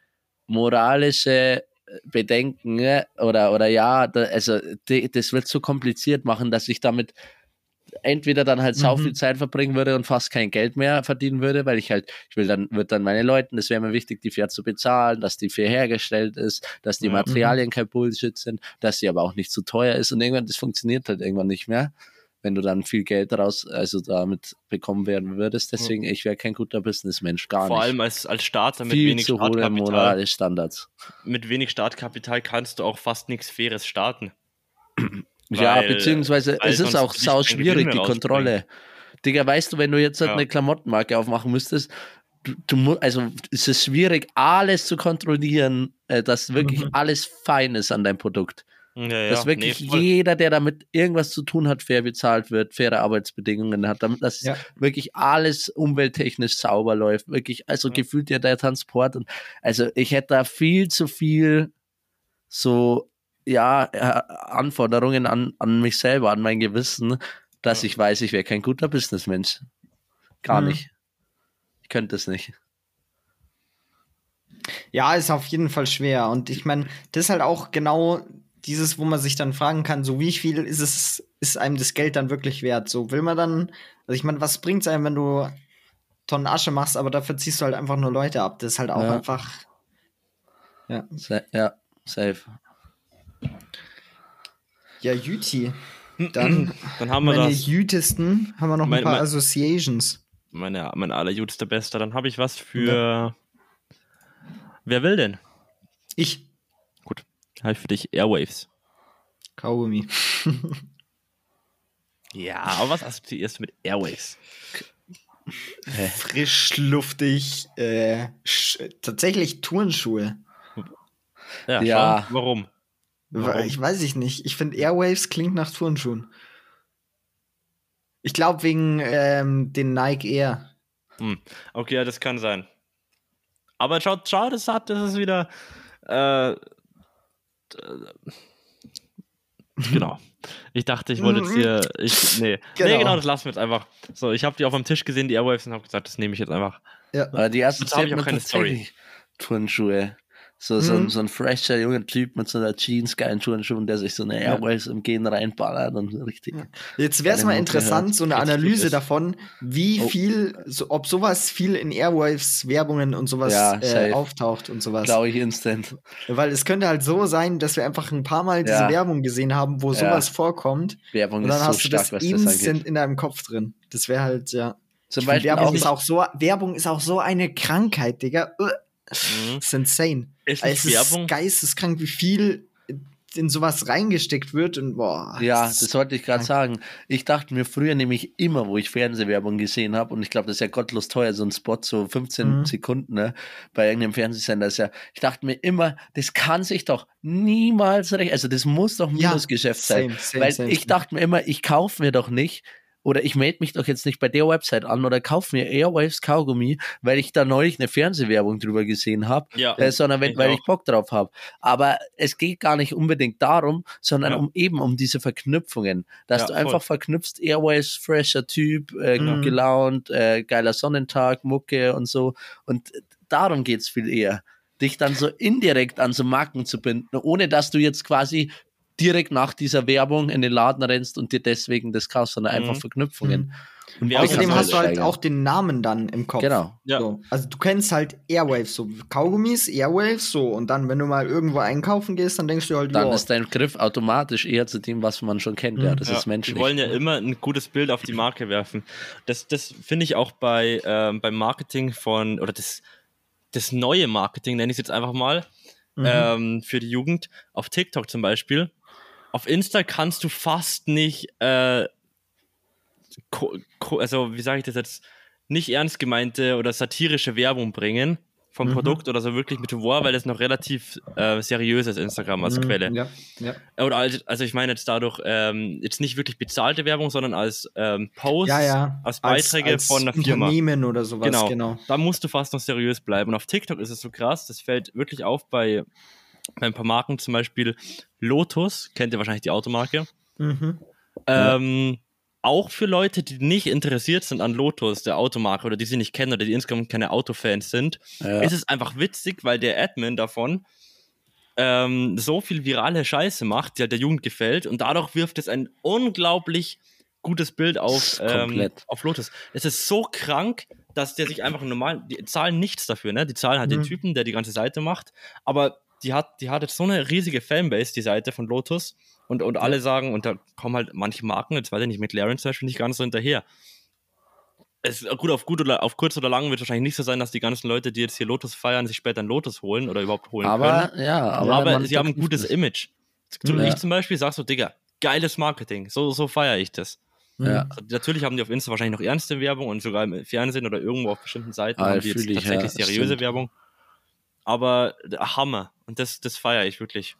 moralische Bedenken ne? oder, oder ja, da, also di- das wird so kompliziert machen, dass ich damit entweder dann halt Mhm. viel Zeit verbringen würde und fast kein Geld mehr verdienen würde, weil ich halt, ich will dann, wird dann meine Leuten, das wäre mir wichtig, die fair zu bezahlen, dass die fair hergestellt ist, dass die Ja. Materialien kein Bullshit sind, dass sie aber auch nicht zu teuer ist und irgendwann, das funktioniert halt irgendwann nicht mehr, wenn du dann viel Geld daraus, also damit bekommen werden würdest. Deswegen, ich wäre kein guter Businessmensch, gar Vor nicht. allem als, als Starter mit viel wenig zu hohe Startkapital. moralische Standards. Mit wenig Startkapital kannst du auch fast nichts Faires starten. Ja, Weil- beziehungsweise es ist auch sau schwierig, die Kontrolle. Digga, weißt du, wenn du jetzt halt Ja. eine Klamottenmarke aufmachen müsstest, du, du also es ist schwierig, alles zu kontrollieren, äh, dass wirklich Mhm. alles fein ist an deinem Produkt. Ja, ja, dass wirklich nee, jeder, der damit irgendwas zu tun hat, fair bezahlt wird, faire Arbeitsbedingungen hat, damit dass Ja. wirklich alles umwelttechnisch sauber läuft. Wirklich, also gefühlt ja der Transport und also ich hätte da viel zu viel so ja äh, Anforderungen an, an mich selber, an mein Gewissen, dass Ja. ich weiß, ich wäre kein guter Businessmensch. Gar Mhm. nicht. Ich könnte es nicht. Ja, ist auf jeden Fall schwer. Und ich meine, das ist halt auch genau dieses, wo man sich dann fragen kann, so wie viel ist es, ist einem das Geld dann wirklich wert? So will man dann, also ich meine, was bringt's einem, wenn du Tonnen Asche machst, aber dafür ziehst du halt einfach nur Leute ab. Das ist halt auch Ja. einfach. Ja. Sa ja, safe. Ja, Jüti. Dann Dann haben wir meine das. jütesten haben wir noch Mein- ein paar mein- Associations. Meine, mein allerjudster Bester. Dann habe ich was für. Wer will denn? Ich. Habe ich für dich Airwaves. Kaugummi. Ja, aber was assoziierst du mit Airwaves? Frisch, luftig, äh, tatsächlich Turnschuhe. Ja, Ja. Schon. Warum? Wa- Warum? Ich weiß ich nicht. Ich finde Airwaves klingt nach Turnschuhen. Ich glaube wegen ähm, den Nike Air. Okay, ja, das kann sein. Aber schau, schau das hat, das ist wieder. Äh, genau. Ich dachte, ich wollte jetzt hier. Ich, nee. Genau. nee, genau, das lassen wir jetzt einfach. So, ich habe die auf dem Tisch gesehen, die Airwaves, und habe gesagt, das nehme ich jetzt einfach. Ja. Aber die ersten hab ich auch keine tatsächlich Turnschuhe. So, so, ein, Mhm. so ein fresher junger Typ mit so einer Jeans, geilen Turnschuhen, der sich so eine. Airways im Gehen reinballert und so richtig. Jetzt wäre es mal interessant, hört. so eine Analyse davon, wie Oh. viel, so, ob sowas viel in Airwaves Werbungen und sowas Ja, äh, auftaucht und sowas. Glaube ich instant. Weil es könnte halt so sein, dass wir einfach ein paar Mal diese Ja. Werbung gesehen haben, wo sowas vorkommt. Werbung Und dann ist so hast du stark, das das instant angeht. in deinem Kopf drin. Das wäre halt, ja. Zum Beispiel Werbung auch, ist auch so, Werbung ist auch so eine Krankheit, Digga. Mhm. Das ist insane. Ist Also es ist Werbung? geisteskrank, wie viel in sowas reingesteckt wird und boah. Ja, das das wollte ich gerade sagen. Ich dachte mir früher nämlich immer, wo ich Fernsehwerbung gesehen habe, und ich glaube, das ist ja gottlos teuer, so ein Spot, so 15 Mhm. Sekunden, ne, bei irgendeinem Fernsehsender ist ja, ich dachte mir immer, das kann sich doch niemals recht, also das muss doch Ja, Minusgeschäft sein. same, same, weil same, ich dachte mir immer, ich kaufe mir doch nicht oder ich melde mich doch jetzt nicht bei der Website an oder kauf mir Airwaves Kaugummi, weil ich da neulich eine Fernsehwerbung drüber gesehen habe, Ja, äh, sondern wenn, ich weil auch. ich Bock drauf habe. Aber es geht gar nicht unbedingt darum, sondern Ja. um eben um diese Verknüpfungen, dass Ja, du voll. einfach verknüpfst, Airways, fresher Typ, äh, gut Mhm. gelaunt, äh, geiler Sonnentag, Mucke und so. Und darum geht's viel eher. Dich dann so indirekt an so Marken zu binden, ohne dass du jetzt quasi direkt nach dieser Werbung in den Laden rennst und dir deswegen das kaufst, sondern einfach Mhm. Verknüpfungen. Und Ja, die Außerdem hast du halt steigern. auch den Namen dann im Kopf. Genau. Ja. So. Also du kennst halt Airwaves, so Kaugummis, Airwaves, so. Und dann, wenn du mal irgendwo einkaufen gehst, dann denkst du halt, Dann ja, ist dein Griff automatisch eher zu dem, was man schon kennt. Ja, Mhm. das Ja, ist menschlich. Die wollen ja immer ein gutes Bild auf die Marke werfen. Das, das finde ich auch bei, ähm, beim Marketing von, oder das, das neue Marketing, nenne ich es jetzt einfach mal, Mhm. ähm, für die Jugend, auf TikTok zum Beispiel. Auf Insta kannst du fast nicht, äh, also wie sage ich das jetzt, nicht ernst gemeinte oder satirische Werbung bringen vom Mhm. Produkt oder so wirklich mit Humor, weil das noch relativ äh, seriös ist, Instagram als Mhm, Quelle. Ja, ja. Oder als, also ich meine jetzt dadurch ähm, jetzt nicht wirklich bezahlte Werbung, sondern als ähm, Posts, ja, ja. als Beiträge von einer Firma. Unternehmen oder sowas, Genau. genau. Da musst du fast noch seriös bleiben. Und auf TikTok ist es so krass, das fällt wirklich auf bei, bei ein paar Marken, zum Beispiel Lotus, kennt ihr wahrscheinlich die Automarke. Mhm. Ähm, auch für Leute, die nicht interessiert sind an Lotus, der Automarke, oder die sie nicht kennen oder die insgesamt keine Autofans sind, Ja. ist es einfach witzig, weil der Admin davon ähm, so viel virale Scheiße macht, die halt der Jugend gefällt und dadurch wirft es ein unglaublich gutes Bild auf, ähm, auf Lotus. Es ist so krank, dass der sich einfach normal, die zahlen nichts dafür, ne? Die zahlen halt den Mhm. Typen, der die ganze Seite macht, aber die hat, die hat jetzt so eine riesige Fanbase, die Seite von Lotus. Und, und alle sagen, und da kommen halt manche Marken, jetzt weiß ich nicht, McLaren zum Beispiel nicht ganz so hinterher. Es, gut, auf gut oder auf kurz oder lang wird wahrscheinlich nicht so sein, dass die ganzen Leute, die jetzt hier Lotus feiern, sich später ein Lotus holen oder überhaupt holen aber können. ja, aber, Aber, sie haben ein gutes es. Image. Ja. Ich zum Beispiel sag so, Digga, geiles Marketing. So, so feiere ich das. Ja. Also, natürlich haben die auf Insta wahrscheinlich noch ernste Werbung und sogar im Fernsehen oder irgendwo auf bestimmten Seiten Ah, haben die jetzt ich, tatsächlich ja, seriöse stimmt. Werbung. Aber der Hammer. Und das, das feiere ich wirklich.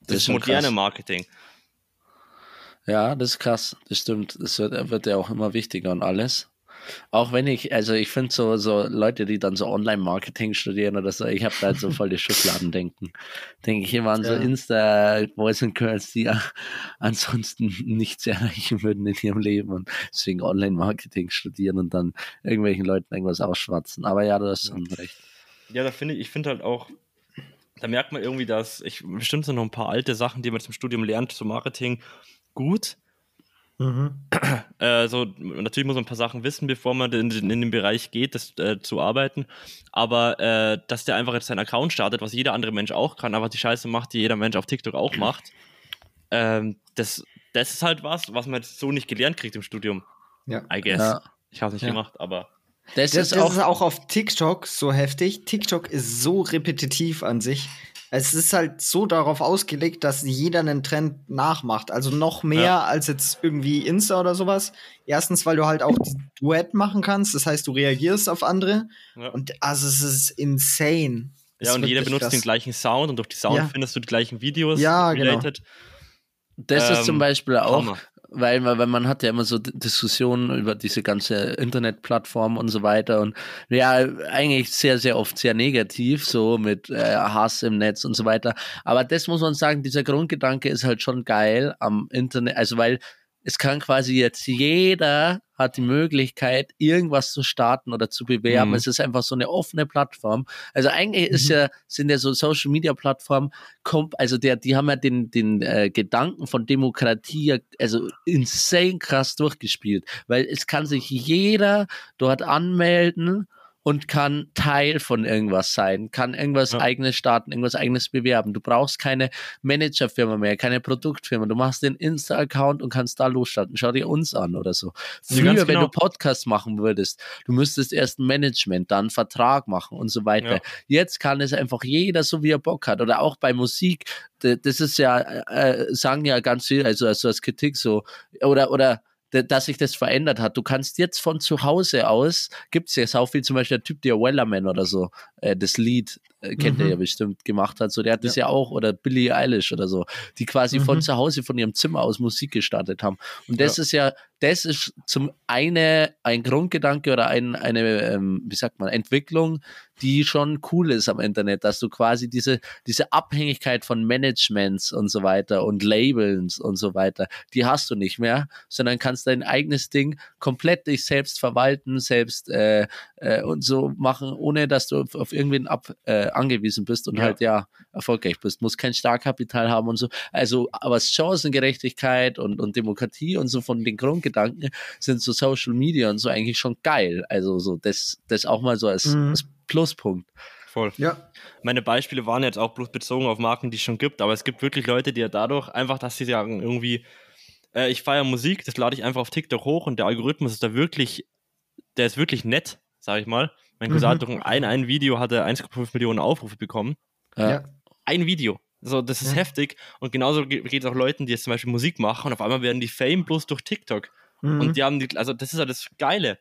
Das, Das ist moderne krass. Marketing. Ja, das ist krass. Das stimmt. Das wird, wird ja auch immer wichtiger und alles. Auch wenn ich, also ich finde so, so Leute, die dann so Online-Marketing studieren oder so, ich habe da halt so voll die Schubladendenken. Denke ich immer an so Ja. Insta-Boys and Girls, die ja ansonsten nichts erreichen würden in ihrem Leben und deswegen Online-Marketing studieren und dann irgendwelchen Leuten irgendwas ausschwatzen. Aber ja, du hast schon recht. Ja, da finde ich, ich finde halt auch, da merkt man irgendwie, dass ich bestimmt sind noch ein paar alte Sachen, die man zum Studium lernt, zum Marketing, gut. Mhm. Äh, so, natürlich muss man ein paar Sachen wissen, bevor man in, in den Bereich geht, das äh, zu arbeiten. Aber äh, dass der einfach jetzt seinen Account startet, was jeder andere Mensch auch kann, aber die Scheiße macht, die jeder Mensch auf TikTok auch macht, ähm, das, das ist halt was, was man jetzt so nicht gelernt kriegt im Studium. Ja. I guess. Ja. Ich habe es nicht Ja. gemacht, aber Das, Das, ist das auch, ist auch auf TikTok so heftig. TikTok ist so repetitiv an sich. Es ist halt so darauf ausgelegt, dass jeder einen Trend nachmacht. Also noch mehr Ja. als jetzt irgendwie Insta oder sowas. Erstens, weil du halt auch Duett machen kannst. Das heißt, du reagierst auf andere. ja. Und also es ist insane. Ja, ist und jeder benutzt krass. den gleichen Sound und durch die Sound Ja. findest du die gleichen Videos Ja, genau. related. das ist zum ähm, Beispiel auch, Hammer. Weil, man- weil man hat ja immer so Diskussionen über diese ganze Internetplattform und so weiter und ja, eigentlich sehr, sehr oft sehr negativ, so mit äh, Hass im Netz und so weiter. Aber das muss man sagen, dieser Grundgedanke ist halt schon geil am Internet, also weil es kann quasi jetzt jeder hat die Möglichkeit, irgendwas zu starten oder zu bewerben. Mhm. Es ist einfach so eine offene Plattform. Also eigentlich ist Mhm. ja, sind ja so Social Media Plattformen, kommt, also der, die haben ja den, den äh, Gedanken von Demokratie ja, also insane krass durchgespielt, weil es kann sich jeder dort anmelden und kann Teil von irgendwas sein, kann irgendwas Ja. eigenes starten, irgendwas eigenes bewerben. Du brauchst keine Managerfirma mehr, keine Produktfirma. Du machst den Insta-Account und kannst da losstarten. Schau dir uns an oder so. Ja, Früher, ganz wenn genau. du Podcast machen würdest, du müsstest erst ein Management, dann einen Vertrag machen und so weiter. Ja. Jetzt kann es einfach jeder so, wie er Bock hat. Oder auch bei Musik. Das ist ja, äh, sagen ja ganz viel, also, also als Kritik so, oder, oder, dass sich das verändert hat. Du kannst jetzt von zu Hause aus, gibt's ja sau viel, zum Beispiel der Typ, der Wellerman oder so, äh, das Lied, äh, kennt Mhm. ihr ja bestimmt, gemacht hat, so, der hat das ja auch, oder Billie Eilish oder so, die quasi von Mhm. zu Hause, von ihrem Zimmer aus Musik gestartet haben. Und das ist ja das ist zum eine ein Grundgedanke oder ein, eine, ähm, wie sagt man, Entwicklung, die schon cool ist am Internet, dass du quasi diese, diese Abhängigkeit von Managements und so weiter und Labels und so weiter, die hast du nicht mehr, sondern kannst dein eigenes Ding komplett dich selbst verwalten, selbst äh, äh, und so machen, ohne dass du auf, auf irgendwen ab, äh, angewiesen bist und Ja. halt ja erfolgreich bist. Muss kein Startkapital haben und so. Also, aber Chancengerechtigkeit und, und Demokratie und so von den Grundgedanken sind so Social Media und so eigentlich schon geil. Also so das, das auch mal so als, Mhm. als Pluspunkt. Voll. Ja. Meine Beispiele waren jetzt auch bloß bezogen auf Marken, die es schon gibt, aber es gibt wirklich Leute, die ja dadurch einfach, dass sie sagen, irgendwie, äh, ich feiere Musik, das lade ich einfach auf TikTok hoch und der Algorithmus ist da wirklich, der ist wirklich nett, sag ich mal. Mein Cousin Mhm. hat durch ein, ein Video hatte 1,5 Millionen Aufrufe bekommen. Ja. Ja. Ein Video. So, das ist Ja. heftig. Und genauso geht es auch Leuten, die jetzt zum Beispiel Musik machen und auf einmal werden die Fame bloß durch TikTok. Mhm. Und die haben die, also das ist ja das Geile.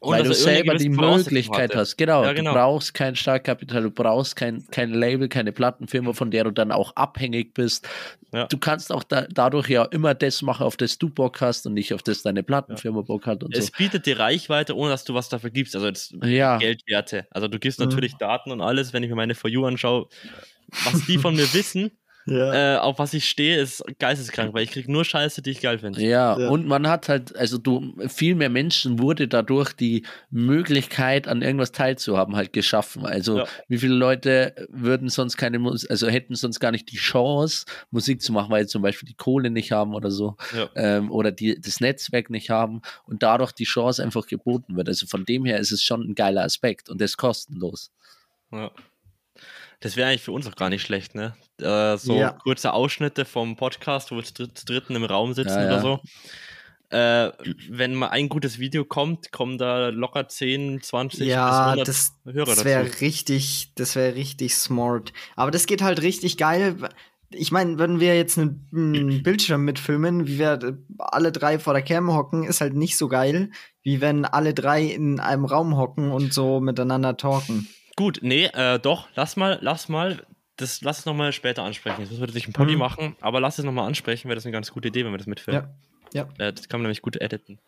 Und Weil du er selber die Möglichkeit hast. Genau. Ja, genau. Du brauchst kein Startkapital, du brauchst kein, kein Label, keine Plattenfirma, von der du dann auch abhängig bist. Ja. Du kannst auch da, dadurch ja immer das machen, auf das du Bock hast und nicht auf das deine Plattenfirma Bock hat und so. Es bietet dir Reichweite, ohne dass du was dafür gibst. Also jetzt Ja. Geldwerte. Also du gibst Mhm. natürlich Daten und alles, wenn ich mir meine For You anschaue, was die von mir wissen, ja. äh, auf was ich stehe, ist geisteskrank, weil ich krieg nur Scheiße, die ich geil finde. Ja, Ja. und man hat halt, also du, viel mehr Menschen wurde dadurch die Möglichkeit, an irgendwas teilzuhaben, halt geschaffen. Also Ja. wie viele Leute würden sonst keine Musik, also hätten sonst gar nicht die Chance, Musik zu machen, weil sie zum Beispiel die Kohle nicht haben oder so, Ja. ähm, oder die, das Netzwerk nicht haben und dadurch die Chance einfach geboten wird. Also von dem her ist es schon ein geiler Aspekt und das kostenlos. Ja. Das wäre eigentlich für uns auch gar nicht schlecht, ne? Äh, so Ja. kurze Ausschnitte vom Podcast, wo wir zu dritt- dritten im Raum sitzen Ja, oder so. Äh, wenn mal ein gutes Video kommt, kommen da locker 10, 20 bis Ja, 100 das, Hörer das dazu. wäre richtig, das wäre richtig smart. Aber das geht halt richtig geil. Ich meine, wenn wir jetzt einen, einen Bildschirm mitfilmen, wie wir äh, alle drei vor der Cam hocken, ist halt nicht so geil, wie wenn alle drei in einem Raum hocken und so miteinander talken. Gut, nee, äh, doch, lass mal, lass mal, das lass es nochmal später ansprechen. Jetzt müssen wir natürlich einen Poddy Mhm. machen, aber lass es nochmal ansprechen, wäre das eine ganz gute Idee, wenn wir das mitfilmen. Ja. Ja. Äh, das kann man nämlich gut editen.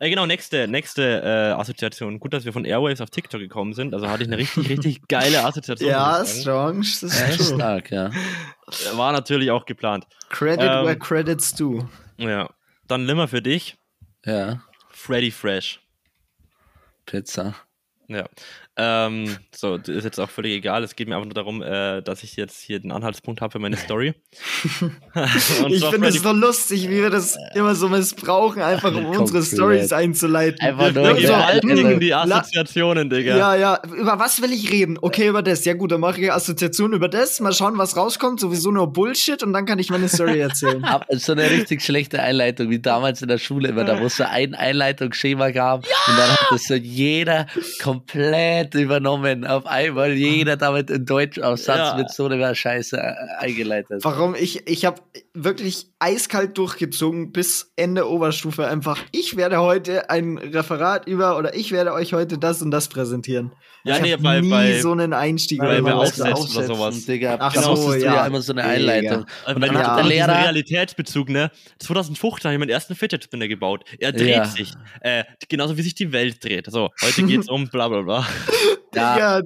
Äh, genau, nächste, nächste äh, Assoziation. Gut, dass wir von Airwaves auf TikTok gekommen sind. Also hatte ich eine richtig, richtig geile Assoziation. Ja, strong. Das Ja, ist true. stark, ja. Äh, War natürlich auch geplant. Credit Ähm, where credit's due. Ja. Dann Limmer für dich. Ja, Freddy Fresh. Pizza. Ja. Ähm, so, das ist jetzt auch völlig egal. Es geht mir einfach nur darum, äh, dass ich jetzt hier den Anhaltspunkt habe für meine Story. Ich finde es so lustig, wie wir das immer so missbrauchen, einfach um unsere. Stories einzuleiten. Einfach nur Wir so, die Assoziationen, Digga. Ja, ja. Über was will ich reden? Okay, über das. Ja gut, dann mache ich Assoziation über das. Mal schauen, was rauskommt. Sowieso nur Bullshit und dann kann ich meine Story erzählen. So eine richtig schlechte Einleitung, wie damals in der Schule immer, da wo es so ein Einleitungsschema gab und dann hat das so jeder komplett übernommen. Auf einmal jeder damit einen Deutschaufsatz Ja. mit so einer Scheiße äh, eingeleitet. Warum? Ich, ich habe wirklich eiskalt durchgezogen bis Ende Oberstufe einfach. Ich werde heute ein Referat über oder ich werde euch heute das und das präsentieren. Ja, ich nee, hab bei- nie bei- so einen Einstieg bei- oder bei. Aufsätzen oder sowas. Digga, Ach da so, ja. ja immer so eine Digga. Einleitung. Also Und dann ja, hat der Lehrer, Realitätsbezug, ne? 2015 habe ich meinen ersten Fidget Spinner gebaut. Er dreht Ja. sich. Äh, genauso wie sich die Welt dreht. So, heute geht's um bla bla bla. Ja, Ja,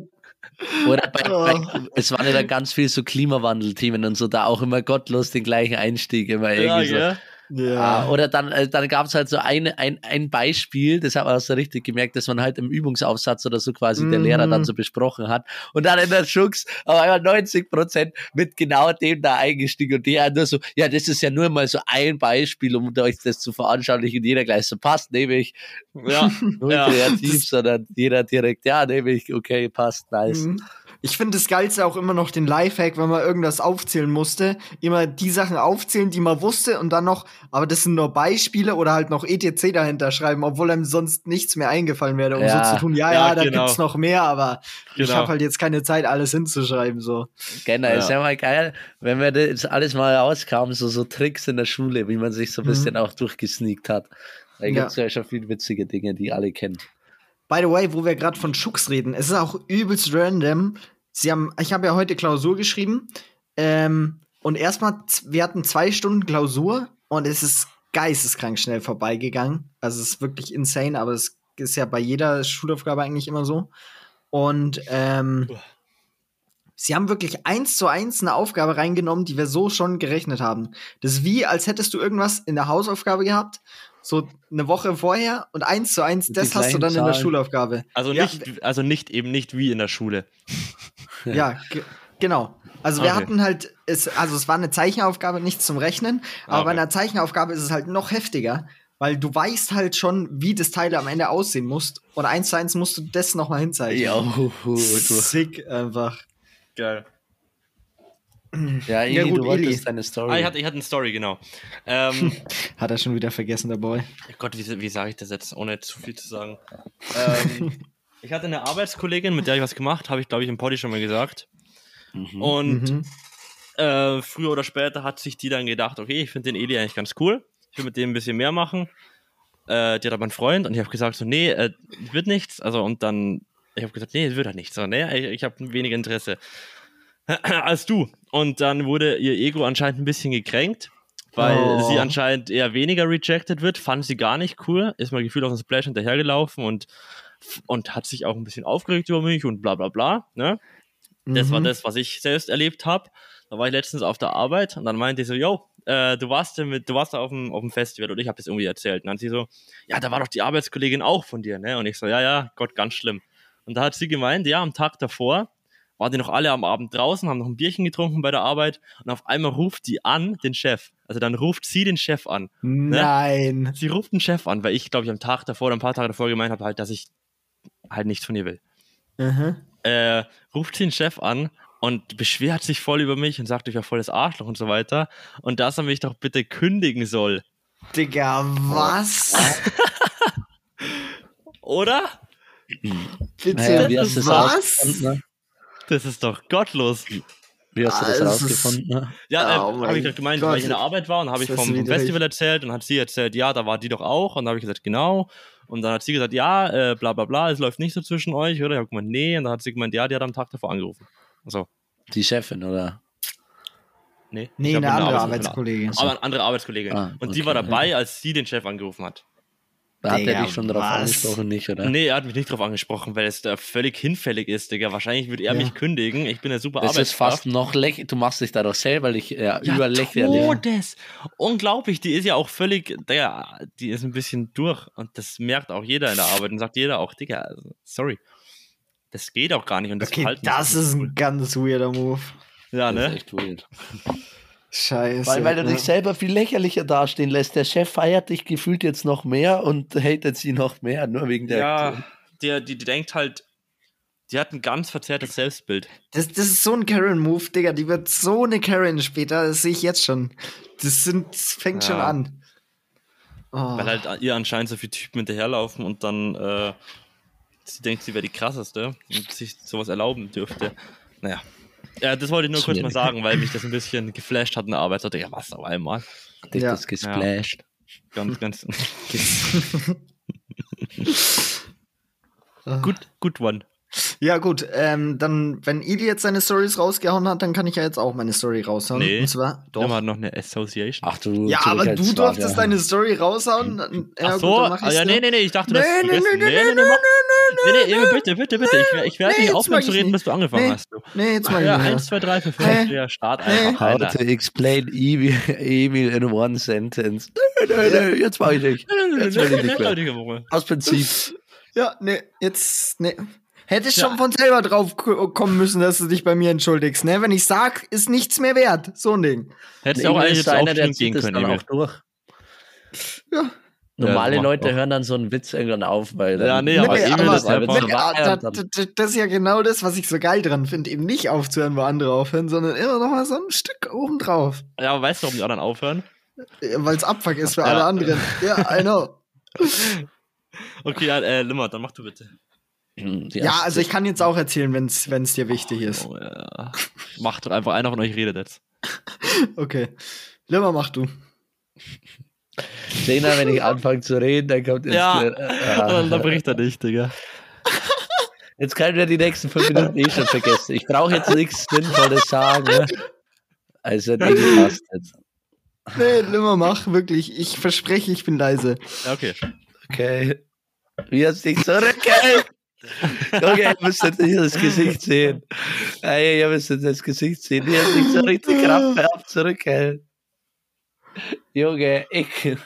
Oder bei, Oh. es waren ja dann ganz viel so Klimawandelthemen und so, da auch immer gottlos den gleichen Einstieg immer Ja, irgendwie so. gell? Ah, ja. oder dann, äh, dann gab es halt so eine, ein, ein Beispiel, das hat man auch so richtig gemerkt, dass man halt im Übungsaufsatz oder so quasi der Mhm. Lehrer dann so besprochen hat. Und dann in der Schux auf einmal 90 Prozent mit genau dem da eingestiegen und der nur so, ja, das ist ja nur mal so ein Beispiel, um euch das zu veranschaulichen. Und jeder gleich so passt, nämlich Ja, nur Ja. kreativ, sondern jeder direkt, ja, nämlich, okay, passt, nice. Mhm. Ich finde das Geilste auch immer noch den Lifehack, wenn man irgendwas aufzählen musste. Immer die Sachen aufzählen, die man wusste und dann noch, aber das sind nur Beispiele oder halt noch ETC dahinter schreiben, obwohl einem sonst nichts mehr eingefallen wäre, um Ja. so zu tun, ja, Ja, ja, da genau. gibt's noch mehr, aber ich Genau. habe halt jetzt keine Zeit, alles hinzuschreiben, so. Genau, Ja. ist ja mal geil, wenn wir das jetzt alles mal rauskam, so, so Tricks in der Schule, wie man sich so ein Mhm. bisschen auch durchgesneakt hat. Da Ja. gibt es ja schon viele witzige Dinge, die alle kennen. By the way, wo wir gerade von Schux reden, es ist auch übelst random. Sie haben, ich habe ja heute Klausur geschrieben. Ähm, und erstmal, wir hatten zwei Stunden Klausur und es ist geisteskrank schnell vorbeigegangen. Also es ist wirklich insane, aber es ist ja bei jeder Schulaufgabe eigentlich immer so. Und ähm, sie haben wirklich eins zu eins eine Aufgabe reingenommen, die wir so schon gerechnet haben. Das ist wie, als hättest du irgendwas in der Hausaufgabe gehabt, so eine Woche vorher und eins zu eins, das hast du dann in der Zahlen. Schulaufgabe. Also Ja. nicht, also nicht eben nicht wie in der Schule. Ja, ge genau. Also wir Okay. hatten halt, es, also es war eine Zeichenaufgabe, nichts zum Rechnen, aber Okay. bei einer Zeichenaufgabe ist es halt noch heftiger, weil du weißt halt schon, wie das Teil am Ende aussehen muss und eins zu eins musst du das nochmal hinzeichnen. Ja, hu, du. Sick einfach. Geil. Ja, Eli, Ja, gut, du wolltest deine Story. Ah, ich hatte, ich hatte eine Story, genau. Ähm, Hat er schon wieder vergessen, der Boy. Gott, wie, wie sage ich das jetzt, ohne zu viel zu sagen? Ähm, ich hatte eine Arbeitskollegin, mit der ich was gemacht habe, ich glaube ich im Poddy schon mal gesagt. Mhm. Und Mhm. äh, früher oder später hat sich die dann gedacht, okay, ich finde den Eli eigentlich ganz cool. Ich will mit dem ein bisschen mehr machen. Äh, die hat aber einen Freund und ich habe gesagt, so, nee, äh, wird nichts. Also, und dann, ich habe gesagt, nee, wird halt nichts. So, nee, ich, ich habe weniger Interesse als du. Und dann wurde ihr Ego anscheinend ein bisschen gekränkt, weil Oh. sie anscheinend eher weniger rejected wird. Fand sie gar nicht cool. Ist mal gefühlt auf den Splash hinterhergelaufen und, und hat sich auch ein bisschen aufgeregt über mich und bla bla bla. Ne? Das war Mhm. das, was ich selbst erlebt habe. Da war ich letztens auf der Arbeit und dann meinte ich so, yo, äh, du warst ja mit, du warst da auf dem, auf dem Festival und ich habe das irgendwie erzählt. Und dann hat sie so, ja, da war doch die Arbeitskollegin auch von dir, ne? Und ich so, ja, ja, Gott, ganz schlimm. Und da hat sie gemeint, ja, am Tag davor waren die noch alle am Abend draußen, haben noch ein Bierchen getrunken bei der Arbeit und auf einmal ruft die an, den Chef. Also dann ruft sie den Chef an. Nein. Sie ruft den Chef an, weil ich, glaube ich, am Tag davor oder ein paar Tage davor gemeint habe, halt, dass ich halt nichts von ihr will. Mhm. äh, ruft den Chef an und beschwert sich voll über mich und sagt, ich war voll das Arschloch und so weiter. Und dass er mich doch bitte kündigen soll. Digga, was? Oder? Bitte, Naja, wie hast du das was? Das ist doch gottlos. Wie hast du das Ah, es ist- rausgefunden? ne? Ja, äh, Oh habe ich doch gemeint, Gott. weil ich in der Arbeit war und habe ich vom, vom. Festival erzählt und hat sie erzählt, ja, da war die doch auch. Und dann habe ich gesagt, genau. Und dann hat sie gesagt, ja, äh, bla bla bla, es läuft nicht so zwischen euch, oder? Ich habe gemeint, nee. Und dann hat sie gemeint, ja, die hat am Tag davor angerufen. Also, Die Chefin, oder? nee. Nee, hab eine andere Arbeits- Arbeitskollegin. Aber eine andere Arbeitskollegin. Ah, und die okay, war ja. dabei, als sie den Chef angerufen hat. Da hat Digga, er dich schon darauf was? angesprochen, nicht, oder? Nee, er hat mich nicht drauf angesprochen, weil es da völlig hinfällig ist, Digga. Wahrscheinlich würde er Ja. mich kündigen. Ich bin eine super Das ist fast noch lächerlich. Du machst dich da doch selber äh, ja, überlächerlich. Todes. Unglaublich, die ist ja auch völlig, Digga, die ist ein bisschen durch und das merkt auch jeder in der Arbeit und sagt jeder auch, Digga, also, sorry. Das geht auch gar nicht und das Okay, das ist cool. ein ganz weirder Move. Ja, Das ist ne? echt weird. Scheiße. Weil, weil du dich selber viel lächerlicher dastehen lässt. Der Chef feiert dich gefühlt jetzt noch mehr und hatet sie noch mehr, nur wegen der Ja, die, die, die denkt halt, die hat ein ganz verzerrtes Selbstbild. Das, das ist so ein Karen-Move, Digga. Die wird so eine Karen später, das sehe ich jetzt schon. Das, sind, das fängt Ja. schon an. Oh. Weil halt ihr anscheinend so viele Typen hinterherlaufen und dann äh, sie denkt, sie wäre die krasseste und sich sowas erlauben dürfte. Naja. Ja, das wollte ich nur kurz mal sagen, weil mich das ein bisschen geflasht hat in der Arbeit. Ich dachte, ja, was auf einmal. Dich Ja. das gesplasht. Ganz, ganz. gut, gut one. Ja, gut, ähm, dann, wenn Ili jetzt seine Stories rausgehauen hat, dann kann ich ja jetzt auch meine Story raushauen. Nee. Und zwar, Doch. Immer noch eine Association. Ach du. ja, aber du Zurückhaltswahn, durftest deine Story raushauen. Ja, Ach gut, so, dann mach ah, ja, nee, nee, nee, ich dachte, Nee, das nee, nee, nee, nee, nee, nee, nee, nee, nee, nee, bitte, bitte, bitte. Ich, ich werde Nee, nicht aufhören zu reden, nicht. bis du angefangen Nee. hast. Du. Nee, jetzt mal Ja, nicht. 1, 2, 3, 4, 5, Nee. ja, Start Nee. einfach. How to explain Emil, in one sentence. Nö, nö, nö, jetzt mach ich nicht. Jetzt will ich nicht mehr. Aus Prinzip. Ja, nee, jetzt, nee. Hätte ich Ja. schon von selber drauf ko- kommen müssen, dass du dich bei mir entschuldigst, ne? Wenn ich sag, ist nichts mehr wert. So ein Ding. Hättest du auch eigentlich jetzt einer, der gehen das können, dann auch durch. Ja. Normale Ja, Leute auch. hören dann so einen Witz irgendwann auf, weil dann Ja, nee, aber nee, Emil aber- ist einfach. so Nee, war ah, er da, dann. da, das ist ja genau das, was ich so geil dran finde, eben nicht aufzuhören, wo andere aufhören, sondern immer noch mal so ein Stück oben drauf. Ja, aber weißt du, warum die anderen aufhören? Weil es Abfuck ist für Ja. alle anderen. Ja, I know. Okay, ja, äh, Limmer, dann mach du bitte. Hm, Ja, also ich kann jetzt auch erzählen, wenn es dir wichtig ist. Oh, ja. Macht doch einfach, einer von euch redet jetzt. Okay. Limmer, mach du. Lena, wenn ich anfange zu reden, dann kommt jetzt. Ja, äh, Dann bricht er nicht, Digga. Jetzt können wir die nächsten fünf Minuten eh schon vergessen. Ich brauche jetzt nichts Sinnvolles sagen. Ne? Also, nee, passt jetzt. Nee, nimmer mach, wirklich. Ich verspreche, ich bin leise. Okay. Okay. Wie hast dich Okay, ihr müsst jetzt nicht das Gesicht sehen. Ey, ihr müsst jetzt das Gesicht sehen. Wie hast dich so richtig krampfhaft zurückgehält? Junge, ich.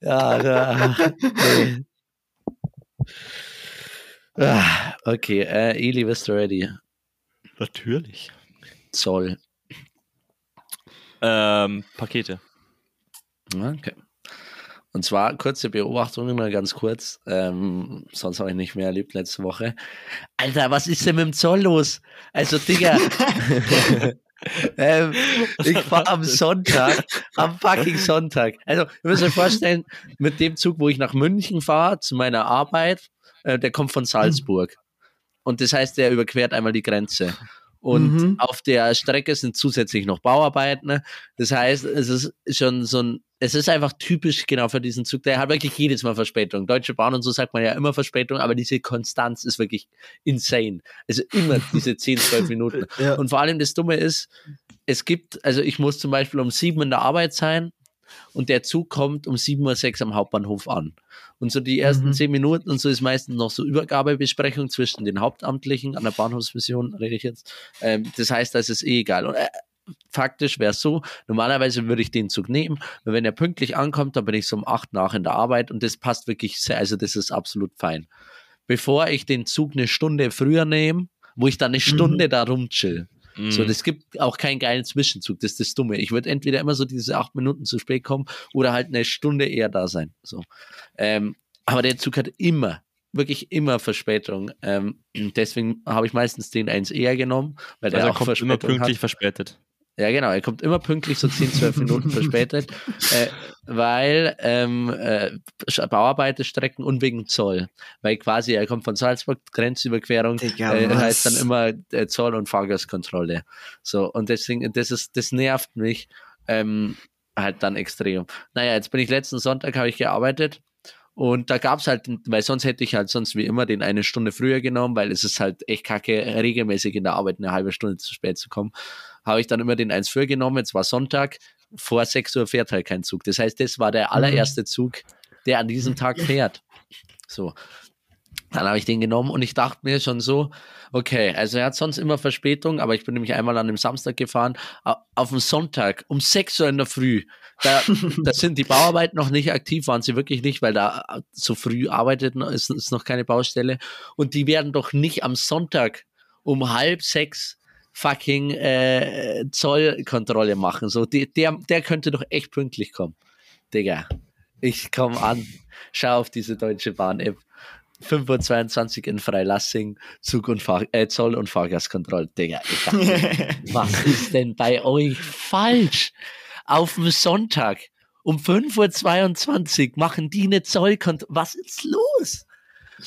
Ja, ja. Nee. Ah, Okay, äh, Eli, bist du ready? Natürlich. Zoll. Ähm, Pakete. Okay. Und zwar kurze Beobachtung, nur ganz kurz. Ähm, sonst habe ich nicht mehr erlebt letzte Woche. Alter, was ist denn mit dem Zoll los? Also, Digga. ähm, ich fahre am Sonntag, am fucking Sonntag. Also, ihr müsst euch vorstellen, mit dem Zug, wo ich nach München fahre, zu meiner Arbeit, äh, der kommt von Salzburg. Und das heißt, der überquert einmal die Grenze. Und Mhm. auf der Strecke sind zusätzlich noch Bauarbeiten. Das heißt, es ist schon so ein, es ist einfach typisch genau für diesen Zug. Der hat wirklich jedes Mal Verspätung. Deutsche Bahn und so sagt man ja immer Verspätung, aber diese Konstanz ist wirklich insane. Also immer diese 10, 12 Minuten. Ja. Und vor allem das Dumme ist, es gibt, also ich muss zum Beispiel um sieben in der Arbeit sein und der Zug kommt um 7.06 Uhr am Hauptbahnhof an. Und so die ersten Mhm. zehn Minuten und so ist meistens noch so Übergabebesprechung zwischen den Hauptamtlichen an der Bahnhofsmission, rede ich jetzt. Ähm, das heißt, das ist eh egal. Und äh, faktisch wäre es so, normalerweise würde ich den Zug nehmen, weil wenn er pünktlich ankommt, dann bin ich so um acht nach in der Arbeit und das passt wirklich sehr, also das ist absolut fein. Bevor ich den Zug eine Stunde früher nehme, wo ich dann eine Stunde da rumchill, so, Mhm. das gibt auch keinen geilen Zwischenzug. Das ist das Dumme. Ich würde entweder immer so diese acht Minuten zu spät kommen oder halt eine Stunde eher da sein. So. Ähm, aber der Zug hat immer, wirklich immer Verspätung. Ähm, deswegen habe ich meistens den eins eher genommen, weil der also auch kommt immer Verspätung pünktlich hat. verspätet. Ja, genau. Er kommt immer pünktlich, so 10, 12 Minuten verspätet, äh, weil ähm, äh, Bauarbeiterstrecken und wegen Zoll. Weil quasi er kommt von Salzburg, Grenzüberquerung, Digga, äh, heißt dann immer äh, Zoll- und Fahrgastkontrolle. So, und deswegen, das ist, das nervt mich ähm, halt dann extrem. Naja, jetzt bin ich letzten Sonntag, habe ich gearbeitet und da gab es halt, weil sonst hätte ich halt sonst wie immer den eine Stunde früher genommen, weil es ist halt echt kacke, regelmäßig in der Arbeit eine halbe Stunde zu spät zu kommen. Habe ich dann immer den eins früher genommen, jetzt war Sonntag, vor 6 Uhr fährt halt kein Zug. Das heißt, das war der allererste Zug, der an diesem Tag fährt. So. Dann habe ich den genommen und ich dachte mir schon so, okay, also er hat sonst immer Verspätung, aber ich bin nämlich einmal an dem Samstag gefahren, au- auf dem Sonntag um 6 Uhr in der Früh. Da, da sind die Bauarbeiten noch nicht aktiv, waren sie wirklich nicht, weil da so früh arbeitet, ist, ist noch keine Baustelle. Und die werden doch nicht am Sonntag um halb sechs fucking äh, Zollkontrolle machen. So, die, der, der könnte doch echt pünktlich kommen. Digga, ich komme an, schau auf diese Deutsche Bahn-App. 5.22 Uhr in Freilassing, Zug und Fahr äh, Zoll- und Fahrgastkontrolle. Digga, ich dachte, was ist denn bei euch falsch? Auf dem Sonntag um 5.22 Uhr machen die eine Zollkontrolle. Was ist los?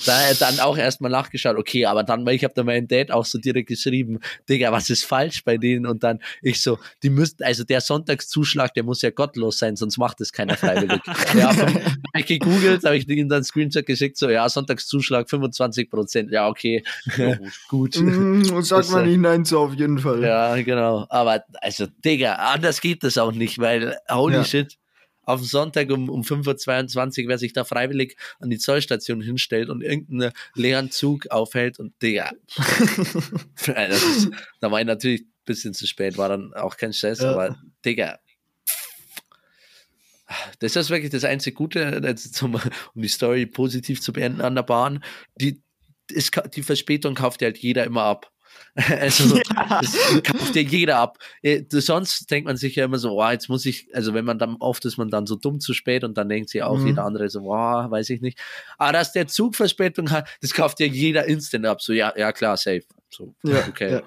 Da dann auch erstmal nachgeschaut, okay, aber dann, weil ich habe da meinen Dad auch so direkt geschrieben, Digga, was ist falsch bei denen? Und dann ich so, die müssten, also der Sonntagszuschlag, der muss ja gottlos sein, sonst macht es keiner freiwillig. ja, hab ich gegoogelt, habe ich ihm dann einen Screenshot geschickt, so, ja, Sonntagszuschlag 25 Prozent, ja, okay, gut. Mm, Sagt man nicht nein zu, auf jeden Fall. Ja, genau. Aber also, Digga, anders geht das auch nicht, weil holy Ja. shit. Auf dem Sonntag um, um 5.22 Uhr, wer sich da freiwillig an die Zollstation hinstellt und irgendeinen leeren Zug aufhält und Digga. ist, da war ich natürlich ein bisschen zu spät, war dann auch kein Stress, Ja. aber Digga. Das ist wirklich das einzige Gute, jetzt zum, um die Story positiv zu beenden an der Bahn. Die, ka- die Verspätung kauft ja halt jeder immer ab. Also, das kauft ja jeder ab. Äh, das- Sonst denkt man sich ja immer so, oh, jetzt muss ich, also wenn man dann oft ist man dann so dumm zu spät und dann denkt sich auch Mhm. jeder andere so, oh, weiß ich nicht. Aber dass der Zug Verspätung hat, das kauft ja jeder instant ab. So, ja, ja klar, safe. So, Ja, okay. ja.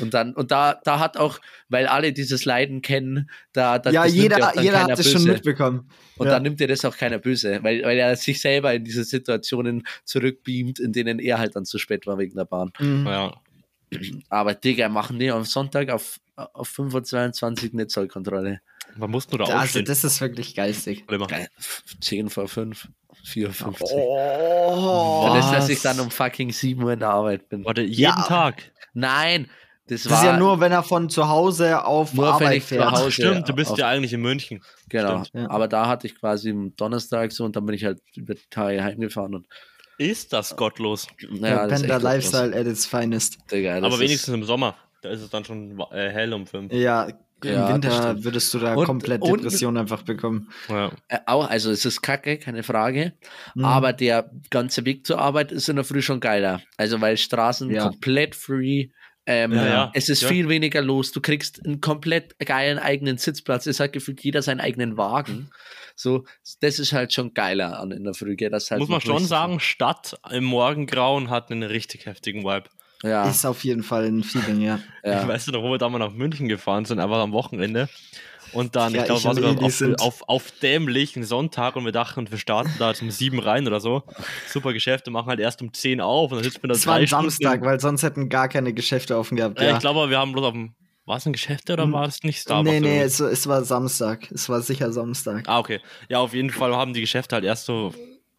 Und dann, und da, da hat auch, weil alle dieses Leiden kennen, da, da Ja, das jeder, ja jeder hat schon böse. mitbekommen. Und Ja. dann nimmt dir das auch keiner böse, weil, weil er sich selber in diese Situationen zurückbeamt, in denen er halt dann zu spät war wegen der Bahn. Mhm. Ja. Aber Digga, machen die am Sonntag auf, auf 5.22 eine Zollkontrolle. Man muss nur da Also, aufstehen. das ist wirklich geistig. Immer. Geil. 10 vor 5, 4.50 Oh, Und das, dass ich dann um fucking 7 Uhr in der Arbeit bin. Warte, jeden Ja. Tag. Nein, Das, Das war ist ja nur, wenn er von zu Hause auf Nur wenn Arbeit ich zu fährt. Hause- Stimmt, du bist auf- ja eigentlich in München. genau. Ja. Aber da hatte ich quasi am Donnerstag so und dann bin ich halt über die Tage heimgefahren und Ist das gottlos. naja, Der das Panda Lifestyle at its finest. Digga, Aber ist- wenigstens im Sommer. Da ist es dann schon äh, hell um fünf. Ja, im Ja, Winter würdest du da Und- komplett und- Depression einfach bekommen. Ja. Äh, auch, also es ist kacke, keine Frage. Mhm. Aber der ganze Weg zur Arbeit ist in der Früh schon geiler. Also weil Straßen Ja. komplett free. Ähm, Ja, ja. Es ist Ja. viel weniger los. Du kriegst einen komplett geilen eigenen Sitzplatz. Es hat gefühlt jeder seinen eigenen Wagen. So, das ist halt schon geiler an in der Früh. gell, Das halt Muss man schon sagen, Stadt im Morgengrauen hat einen richtig heftigen Vibe. Ja, Ist auf jeden Fall ein Feeling, ja. ja. Weißt du noch, wo wir da mal nach München gefahren sind, einfach am Wochenende. Und dann, Ja, ich glaube, ich war sogar Eli auf, auf, auf dämlichen Sonntag und wir dachten, wir starten da zum sieben rein oder so. Super Geschäfte, machen halt erst um 10 auf und dann sitzen wir da Es war Stunden. Samstag, weil sonst hätten gar keine Geschäfte offen gehabt. Ja, Ja. ich glaube, wir haben bloß auf dem. War es ein Geschäft oder war es nicht Starbucks? nee, nee, es, es war Samstag. Es war sicher Samstag. Ah, okay. Ja, auf jeden Fall haben die Geschäfte halt erst so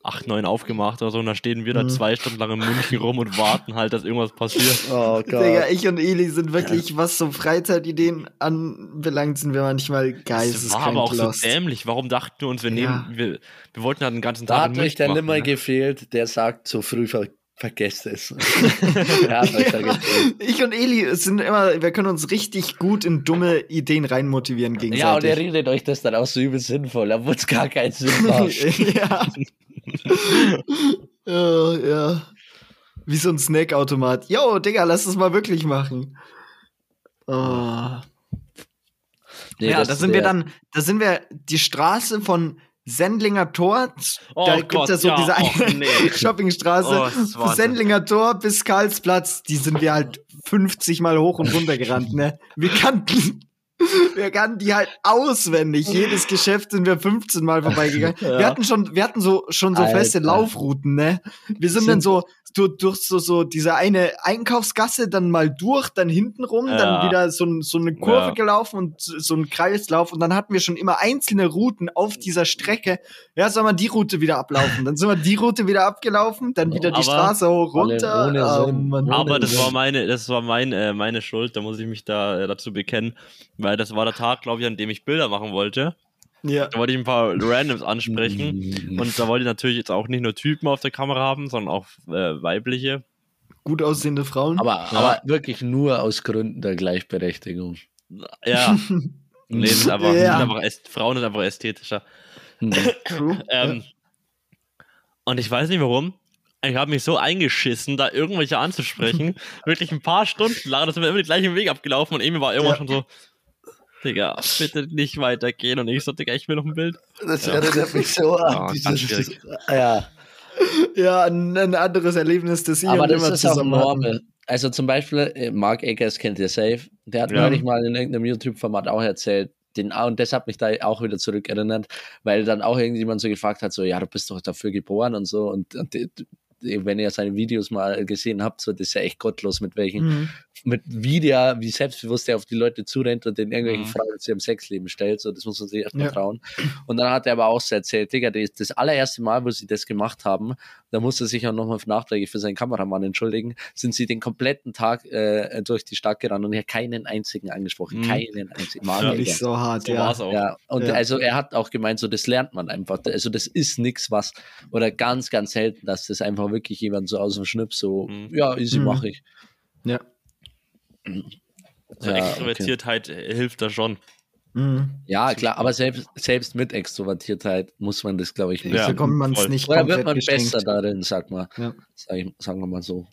8, 9 aufgemacht oder so und dann stehen wir da Mhm. zwei Stunden lang in München rum und warten halt, dass irgendwas passiert. Oh Digga, ich und Eli sind wirklich, was so Freizeitideen anbelangt, sind wir manchmal Das geisteskrank war aber auch lost. so dämlich. Warum dachten wir uns, wir Ja. nehmen, wir, wir wollten halt den ganzen Da Tag hat in euch München der Nimmer ne? gefehlt, der sagt, so früh ver vergesst es. ja, gefehlt. Ich und Eli sind immer, wir können uns richtig gut in dumme Ideen reinmotivieren Ja, und er gegenseitig. redet euch das dann auch so übel sinnvoll, obwohl es gar keinen Sinn macht. ja. ja, ja. Wie so ein Snackautomat. Yo, Digga, lass das mal wirklich machen. Oh. Nee, ja, da sind wir dann, da sind wir die Straße von Sendlinger Tor. Oh da Gott, gibt's ja so ja, diese oh, eine nee. Shoppingstraße. Oh. Sendlinger Tor bis Karlsplatz, die sind wir halt 50 Mal hoch und runter gerannt, ne? Wir kannten, wir kannten die halt auswendig. Jedes Geschäft sind wir 15 Mal vorbeigegangen. Wir Ja. hatten schon, wir hatten so, schon so feste Alter. Laufrouten, ne? Wir sind, dann so, du, durch so, so diese eine Einkaufsgasse dann mal durch, dann hinten rum, Ja. dann wieder so, so eine Kurve Ja. gelaufen und so ein Kreislauf und dann hatten wir schon immer einzelne Routen auf dieser Strecke. Ja, sollen wir die Route wieder ablaufen? Dann sind wir die Route wieder abgelaufen, dann wieder die Aber Straße hoch runter. ohne Oh, Sinn. Mann. Ohne Aber das Sinn. war meine, das war mein, äh, meine Schuld, da muss ich mich da äh, dazu bekennen, weil das war der Tag, glaube ich, an dem ich Bilder machen wollte. Ja. Da wollte ich ein paar Randoms ansprechen und da wollte ich natürlich jetzt auch nicht nur Typen auf der Kamera haben, sondern auch äh, weibliche. Gut aussehende Frauen. aber, aber wirklich nur aus Gründen der Gleichberechtigung. Ja, nee, ist einfach, Ja. sind einfach Frauen sind einfach ästhetischer. Hm. True. Ähm, Und ich weiß nicht warum. Ich habe mich so eingeschissen, da irgendwelche anzusprechen. Wirklich ein paar Stunden lang. Das sind wir immer den gleichen Weg abgelaufen und Emi war irgendwann Ja. schon so, Digga, bitte nicht weitergehen. Und ich so, Digga, ich will noch ein Bild. Das Ja. erinnert mich so an Ja, dieses, ja, Ja, ein, ein anderes Erlebnis, das ich aber das immer ist auch normal. Also zum Beispiel, äh, Mark Eggers kennt ihr safe. Der hat Ja. neulich mal in irgendeinem YouTube-Format auch erzählt, den, und das hat mich da auch wieder zurückerinnert, weil dann auch irgendjemand so gefragt hat, so, ja, du bist doch dafür geboren und so. Und, und wenn ihr seine Videos mal gesehen habt, so, das ist ja echt gottlos, mit welchen, Mhm. mit Video, wie selbstbewusst er auf die Leute zurennt und denen irgendwelche Mhm. Fragen zu ihrem Sexleben stellt. So, das muss man sich erstmal Ja. trauen. Und dann hat er aber auch so erzählt, Digga, das, das allererste Mal, wo sie das gemacht haben, da musste er sich auch nochmal nachträglich für seinen Kameramann entschuldigen, sind sie den kompletten Tag äh, durch die Stadt gerannt und er hat keinen einzigen angesprochen. Mhm. Keinen einzigen. Mark Ja. Nicht so hart, So ja. war's auch. Ja, und Ja. also er hat auch gemeint, so das lernt man einfach. Also das ist nichts, was, oder ganz, ganz selten, dass das einfach wirklich jemand so aus dem Schnips so, Mhm. ja, easy Mhm. mache ich. Ja. So Ja, Extrovertiertheit äh, hilft da schon. Mhm. Ja, klar, aber selbst, selbst mit Extrovertiertheit muss man das, glaube ich, nicht. Ja, man es nicht Oder wird man besser darin, sag mal. Ja. Sag ich, sagen wir mal so.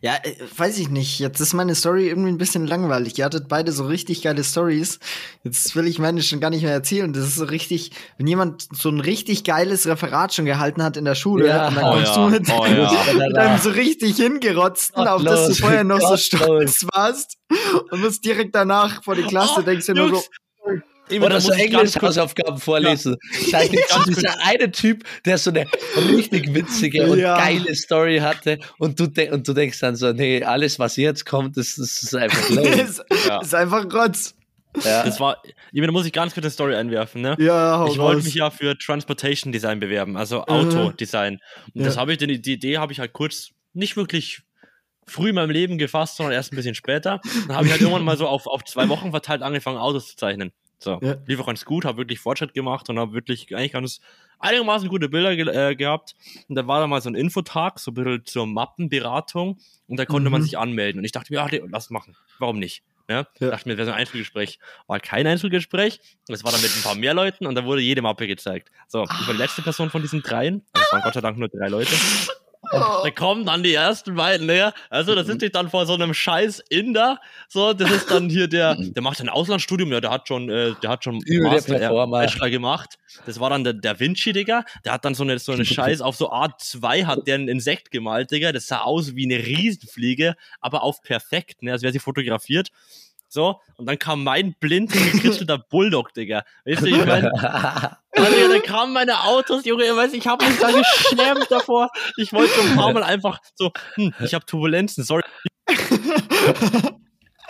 Ja, äh, weiß ich nicht. Jetzt ist meine Story irgendwie ein bisschen langweilig. Ihr hattet beide so richtig geile Stories. Jetzt will ich meine schon gar nicht mehr erzählen. Das ist so richtig, wenn jemand so ein richtig geiles Referat schon gehalten hat in der Schule Ja. und dann Oh kommst ja, du mit, oh ja. mit einem so richtig hingerotzten, auf das du vorher noch so gottlos. stolz warst und musst direkt danach vor die Klasse, Oh, denkst dir nur so, Eben, Oder da so muss ich ganz kurz- Englisch-Hausaufgaben vorlesen. Da gibt's so dieser eine Typ, der so eine richtig witzige und Ja. geile Story hatte und du, de und du denkst dann so, nee, alles, was jetzt kommt, das, das ist einfach lame. ist, Ja. ist einfach Rotz. ja. Das war, eben, da muss ich ganz kurz eine Story einwerfen, ne? Ja, hau Ich wollte mich ja für Transportation Design bewerben, also Autodesign. Und das Ja. habe ich, die, die Idee habe ich halt kurz nicht wirklich früh in meinem Leben gefasst, sondern erst ein bisschen später. Dann habe ich halt irgendwann mal so auf, auf zwei Wochen verteilt angefangen, Autos zu zeichnen. So, Ja. lief auch ganz gut, habe wirklich Fortschritt gemacht und habe wirklich eigentlich ganz einigermaßen gute Bilder ge äh, gehabt. Und da war da mal so ein Infotag, so ein bisschen zur Mappenberatung und da konnte man Mhm. sich anmelden. Und ich dachte mir, ja, lass machen. Warum nicht? Ja, Ja. dachte mir, das wäre so ein Einzelgespräch. War kein Einzelgespräch. Das war dann mit ein paar mehr Leuten und da wurde jede Mappe gezeigt. So, ich war die letzte Person von diesen dreien. Es waren Gott sei Dank nur drei Leute. Oh. Da kommen dann die ersten beiden näher. Also, da sind die dann vor so einem scheiß Inder. So, das ist dann hier der, der macht ein Auslandsstudium, ja, der hat schon, äh, der hat schon Übel der Master, äh, Performer. Bachelor gemacht. Das war dann der Da Vinci, Digga. Der hat dann so eine, so eine Scheiß auf so Art 2 hat der ein Insekt gemalt, Digga. Das sah aus wie eine Riesenfliege, aber auf perfekt, ne, als wäre sie fotografiert. So, und dann kam mein blind gekritzelter Bulldog, Digga. Weißt du, ich meine, Alter, da kamen meine Autos, Junge, ihr weißt, ich habe mich da geschlemmt davor. Ich wollte so ein paar Mal einfach so, hm, ich habe Turbulenzen, sorry.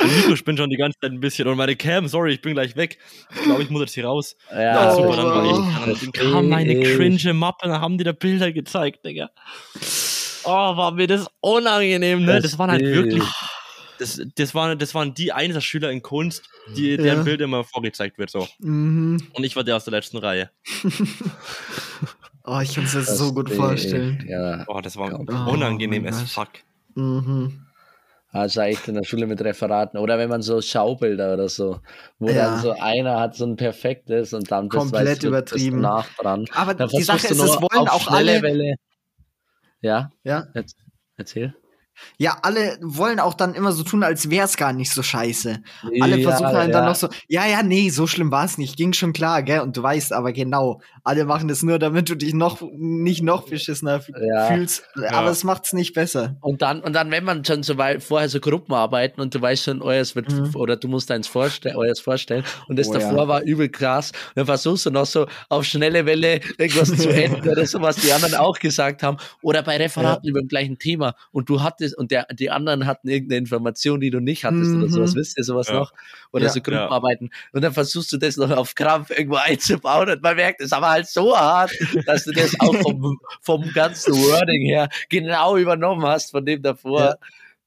Mein Mikro spinnt schon die ganze Zeit ein bisschen und meine Cam, sorry, ich bin gleich weg. Ich glaube, ich muss jetzt hier raus. Ja, Ja, super, dann war ich. Dann kam meine cringe Mappe, dann haben die da Bilder gezeigt, Digga. Oh, war mir das unangenehm, ne? Das waren halt wirklich. Das, das, waren, das waren die Einserschüler in Kunst, die, Ja. deren Bild immer vorgezeigt wird, so. Mhm. Und ich war der aus der letzten Reihe. Oh, ich kann es mir so gut vorstellen. Ja, Boah, das war Oh, unangenehm mein as fuck. Mhm. also echt in der Schule mit Referaten. Oder wenn man so Schaubilder oder so, wo Ja. dann so einer hat so ein perfektes und dann Komplett übertrieben. Nach dran. Aber Dann die Sache ist, es wollen auch alle. Welle. Ja, Ja, Erz- erzähl. Ja, alle wollen auch dann immer so tun, als wäre es gar nicht so scheiße. Alle Ja, versuchen halt dann ja. noch so, ja, ja, nee, so schlimm war es nicht, ging schon klar, gell? Und du weißt aber genau, alle machen das nur, damit du dich noch nicht noch beschissener Ja. fühlst. Aber es macht's nicht besser. Und dann, und dann, wenn man schon so weit vorher so Gruppen arbeiten und du weißt schon, euers wird, Mhm. oder du musst deins vorstellen, euers vorstellen und das Oh, davor ja. war übel krass, und dann versuchst du noch so auf schnelle Welle irgendwas zu enden oder so, was die anderen auch gesagt haben, oder bei Referaten über dem gleichen Thema und du hattest, und der, die anderen hatten irgendeine Information, die du nicht hattest oder Mhm. sowas, wisst ihr sowas Ja. noch? Oder Ja. so Gruppenarbeiten und dann versuchst du das noch auf Krampf irgendwo einzubauen und man merkt, es aber halt so hart, dass du das auch vom, vom ganzen Wording her genau übernommen hast von dem davor. Ja.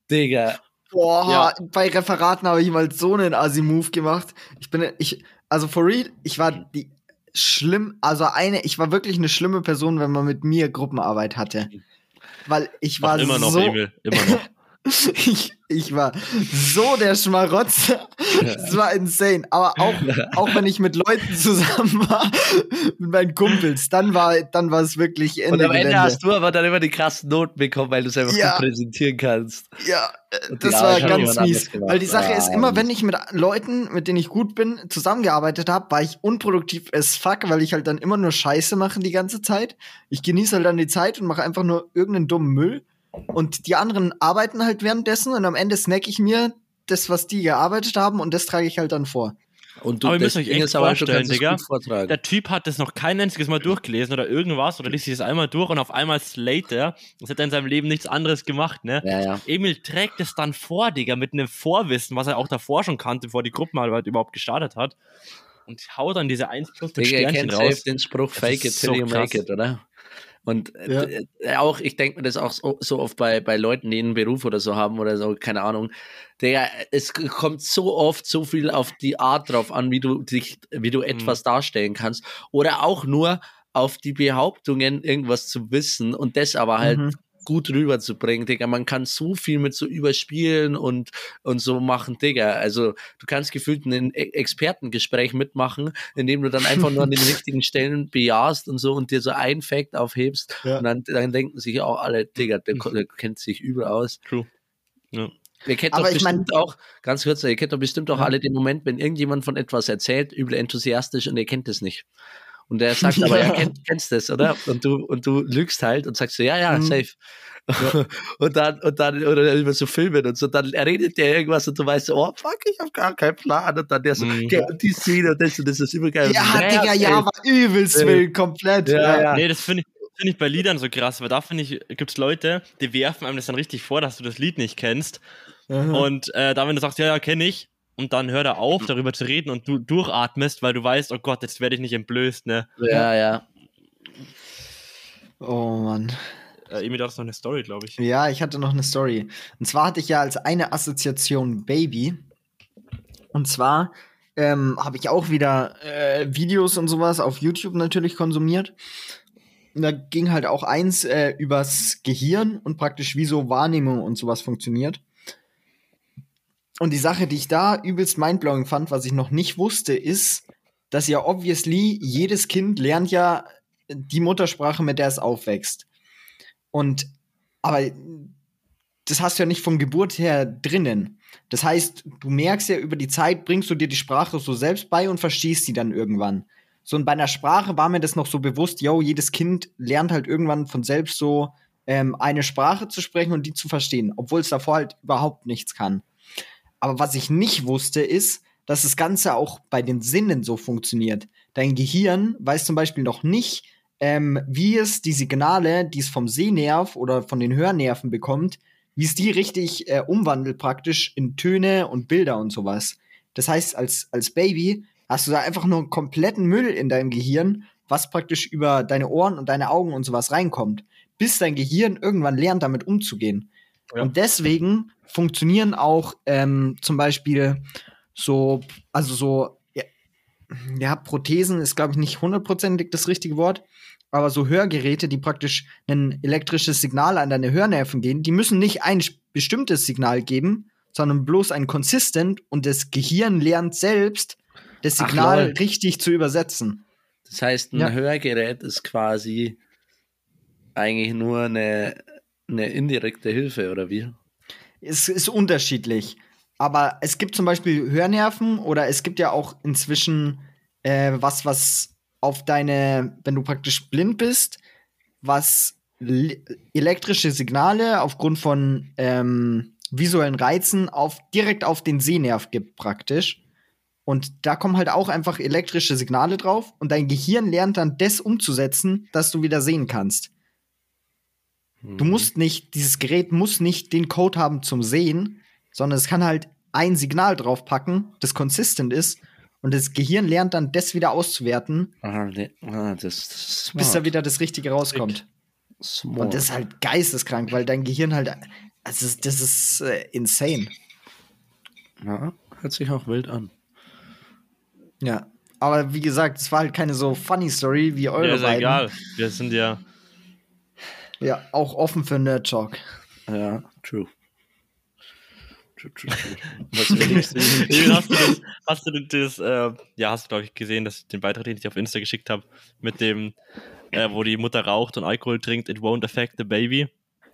Digga. Boah, Ja. bei Referaten habe ich mal so einen Assi-Move gemacht. Ich bin, ich, also for real, ich war die schlimm, also eine, ich war wirklich eine schlimme Person, wenn man mit mir Gruppenarbeit hatte. Weil ich war Macht immer noch, so, Emil. Immer noch. ich, ich war so der Schmarotzer. Das war insane. Aber auch, auch wenn ich mit Leuten zusammen war, mit meinen Kumpels, dann war, dann war es wirklich Ende Und am Ende Gelände. hast du aber dann immer die krassen Noten bekommen, weil du es einfach Ja. gut präsentieren kannst. Ja, das war ganz mies. Weil die Sache ist, Ah, immer Mist. wenn ich mit Leuten, mit denen ich gut bin, zusammengearbeitet habe, war ich unproduktiv as fuck, weil ich halt dann immer nur Scheiße mache die ganze Zeit. Ich genieße halt dann die Zeit und mache einfach nur irgendeinen dummen Müll. Und die anderen arbeiten halt währenddessen und am Ende snack ich mir das, was die gearbeitet haben und das trage ich halt dann vor. Und du, Aber ihr das müsst euch echt vorstellen, Digga. Der Typ hat das noch kein einziges Mal durchgelesen oder irgendwas oder liest sich das einmal durch und auf einmal slate er. Das hat er in seinem Leben nichts anderes gemacht, ne? Ja, ja. Emil trägt es dann vor, Digga, mit einem Vorwissen, was er auch davor schon kannte, bevor die Gruppenarbeit überhaupt gestartet hat. Und haut dann diese 1 plus mit Digga, ihr Sternchen kennt safe raus. den Spruch, Das fake it till so you make krass. it, oder? Und äh, Ja. äh, auch, ich denke mir das auch so, so oft bei, bei Leuten, die einen Beruf oder so haben oder so, keine Ahnung. Digga, es kommt so oft so viel auf die Art drauf an, wie du dich, wie du etwas darstellen kannst. Oder auch nur auf die Behauptungen, irgendwas zu wissen und das aber halt Mhm. Gut rüberzubringen, Digga. Man kann so viel mit so überspielen und, und so machen, Digga. Also du kannst gefühlt ein E- Expertengespräch mitmachen, indem du dann einfach nur an den richtigen Stellen bejahst und so und dir so ein Fact aufhebst. Ja. Und dann, dann denken sich auch alle, Digga, der, der kennt sich überall aus. True. Ja. Ihr kennt Aber doch ich mein- bestimmt auch, ganz kurz, ihr kennt doch bestimmt auch Ja. alle den Moment, wenn irgendjemand von etwas erzählt, übel enthusiastisch und ihr kennt es nicht. Und der sagt aber, Ja. ja, kennst das, oder? Und du, und du lügst halt und sagst so, ja, ja, Mhm. safe. und dann, und dann, oder über so Filme und so, dann redet der irgendwas und du weißt so, oh fuck, ich hab gar keinen Plan. Und dann der so, Mhm. "Gell, und die Szene und das und das ist übergeil. Ja, Und so, Digga, ja, war übelst Ja. wild, komplett. Ja, ja. Nee, das finde ich, find ich bei Liedern so krass, weil da finde ich, gibt's Leute, die werfen einem das dann richtig vor, dass du das Lied nicht kennst. Aha. Und äh, da, wenn du sagst, ja, ja, kenne ich, und dann hört er auf, darüber zu reden und du durchatmest, weil du weißt, oh Gott, jetzt werde ich nicht entblößt, ne? Ja, ja. Oh Mann. Äh, Emi, du hast noch eine Story, glaube ich. Ja, ich hatte noch eine Story. Und zwar hatte ich ja als eine Assoziation Baby. Und zwar ähm, habe ich auch wieder äh, Videos und sowas auf YouTube natürlich konsumiert. Und da ging halt auch eins äh, übers Gehirn und praktisch wie so Wahrnehmung und sowas funktioniert. Und die Sache, die ich da übelst mindblowing fand, was ich noch nicht wusste, ist, dass ja obviously jedes Kind lernt ja die Muttersprache, mit der es aufwächst. Und aber das hast du ja nicht von Geburt her drinnen. Das heißt, du merkst ja über die Zeit, bringst du dir die Sprache so selbst bei und verstehst sie dann irgendwann. So und bei einer Sprache war mir das noch so bewusst, yo, jedes Kind lernt halt irgendwann von selbst so ähm, eine Sprache zu sprechen und die zu verstehen, obwohl es davor halt überhaupt nichts kann. Aber was ich nicht wusste, ist, dass das Ganze auch bei den Sinnen so funktioniert. Dein Gehirn weiß zum Beispiel noch nicht, ähm, wie es die Signale, die es vom Sehnerv oder von den Hörnerven bekommt, wie es die richtig äh, umwandelt praktisch in Töne und Bilder und sowas. Das heißt, als, als Baby hast du da einfach nur einen kompletten Müll in deinem Gehirn, was praktisch über deine Ohren und deine Augen und sowas reinkommt, bis dein Gehirn irgendwann lernt, damit umzugehen. Ja. Und deswegen funktionieren auch ähm, zum Beispiel so, also so, ja, ja Prothesen ist, glaube ich, nicht hundertprozentig das richtige Wort, aber so Hörgeräte, die praktisch ein elektrisches Signal an deine Hörnerven gehen, die müssen nicht ein bestimmtes Signal geben, sondern bloß ein consistent und das Gehirn lernt selbst, das Signal Ach, richtig zu übersetzen. Das heißt, ein ja. Hörgerät ist quasi eigentlich nur eine, eine indirekte Hilfe, oder wie? Es ist unterschiedlich. Aber es gibt zum Beispiel Hörnerven oder es gibt ja auch inzwischen äh, was, was auf deine, wenn du praktisch blind bist, was elektrische Signale aufgrund von ähm, visuellen Reizen auf, direkt auf den Sehnerv gibt, praktisch. Und da kommen halt auch einfach elektrische Signale drauf und dein Gehirn lernt dann das umzusetzen, dass du wieder sehen kannst. Mhm. Du musst nicht, dieses Gerät muss nicht den Code haben zum Sehen, sondern es kann halt ein Signal draufpacken, das consistent ist und das Gehirn lernt dann das wieder auszuwerten, ah, ne, ah, das, das bis da wieder das Richtige rauskommt. Smart. Und das ist halt geisteskrank, weil dein Gehirn halt, also das ist äh, insane. Ja, hört sich auch wild an. Ja, aber wie gesagt, es war halt keine so funny Story wie eure ja, ist beiden. egal. Wir sind ja ja auch offen für Nerd Talk. Ja, true. True, true, true. Was hast du das, hast du das äh, ja, hast du, glaube ich, gesehen, dass den Beitrag, den ich auf Insta geschickt habe, mit dem, äh, wo die Mutter raucht und Alkohol trinkt, it won't affect the baby.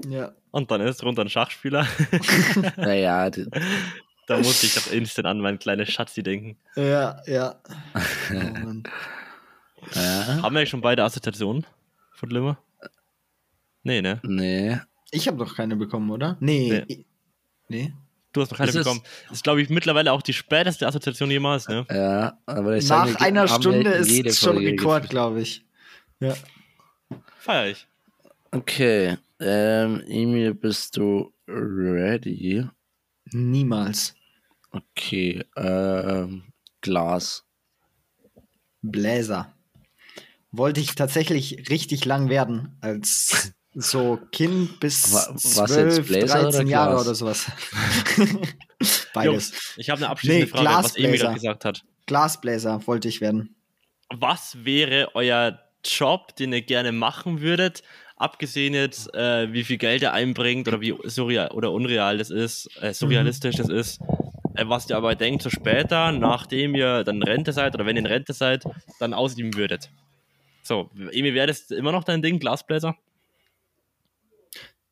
Ja. Und dann ist drunter ein Schachspieler. naja, da musste ich doch instant an meine kleine Schatzi denken. Ja, ja. Oh, ja. Haben wir schon beide Assoziationen von Limmer? Nee, ne? Nee. Ich habe doch keine bekommen, oder? Nee. Nee. nee. Du hast noch keine das bekommen. das ist, glaube ich, mittlerweile auch die späteste Assoziation jemals, ne? Ja, aber Nach sage, einer Stunde ist es schon Rekord, glaube ich. Ja. Feier ich. Okay. Ähm, Emil, bist du ready? Niemals. Okay, ähm, Glas. Bläser. Wollte ich tatsächlich richtig lang werden, als so Kind bis was 12, 13 Jahre Glas? oder sowas. Beides. Jungs, ich habe eine abschließende nee, Frage, was Emil gerade gesagt hat. Glasbläser wollte ich werden. Was wäre euer Job, den ihr gerne machen würdet, abgesehen jetzt, äh, wie viel Geld er einbringt oder wie surreal oder unreal das ist, äh, surrealistisch mhm. das ist, äh, was ihr aber denkt, so später, nachdem ihr dann Rente seid oder wenn ihr in Rente seid, dann ausüben würdet. So, Emi, wäre das immer noch dein Ding, Glasbläser?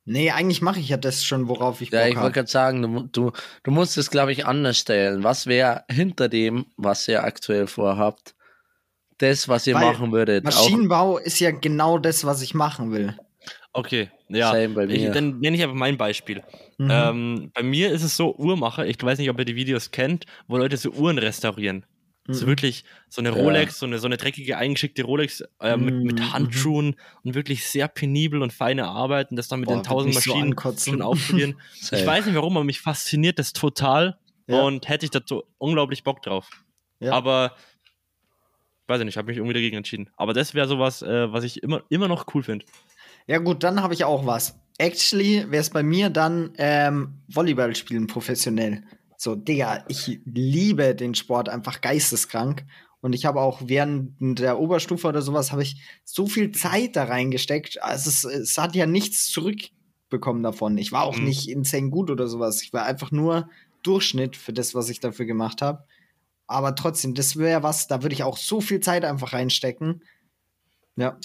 Nee, eigentlich mache ich ja das schon, worauf ich Bock Ja, ich wollte gerade sagen, du, du, du musst es, glaube ich, anders stellen. Was wäre hinter dem, was ihr aktuell vorhabt, das, was ihr Weil machen würdet. Maschinenbau ist ja genau das, was ich machen will. Okay, ja. Ich, dann nenne ich einfach mein Beispiel. Mhm. Ähm, bei mir ist es so, Uhrmacher, ich weiß nicht, ob ihr die Videos kennt, wo Leute so Uhren restaurieren. Mhm. So wirklich so eine Rolex, ja. so, eine, so eine dreckige, eingeschickte Rolex äh, mit, mit mhm. Handschuhen mhm. und wirklich sehr penibel und feine Arbeiten, das dann mit Boah, den tausend Maschinen so schon aufprobieren. ich weiß nicht warum, aber mich fasziniert das total ja. und hätte ich dazu unglaublich Bock drauf. Ja. Aber weiß ich nicht, habe mich irgendwie dagegen entschieden. Aber das wäre sowas, äh, was ich immer, immer noch cool finde. Ja, gut, dann habe ich auch was. Actually wäre es bei mir dann ähm, Volleyball spielen professionell. So, Digga, ich liebe den Sport einfach geisteskrank. Und ich habe auch während der Oberstufe oder sowas habe ich so viel Zeit da reingesteckt. Also es, es hat ja nichts zurückbekommen davon. Ich war auch Mhm. nicht insane gut oder sowas. Ich war einfach nur Durchschnitt für das, was ich dafür gemacht habe. Aber trotzdem, das wäre was, da würde ich auch so viel Zeit einfach reinstecken. Ja.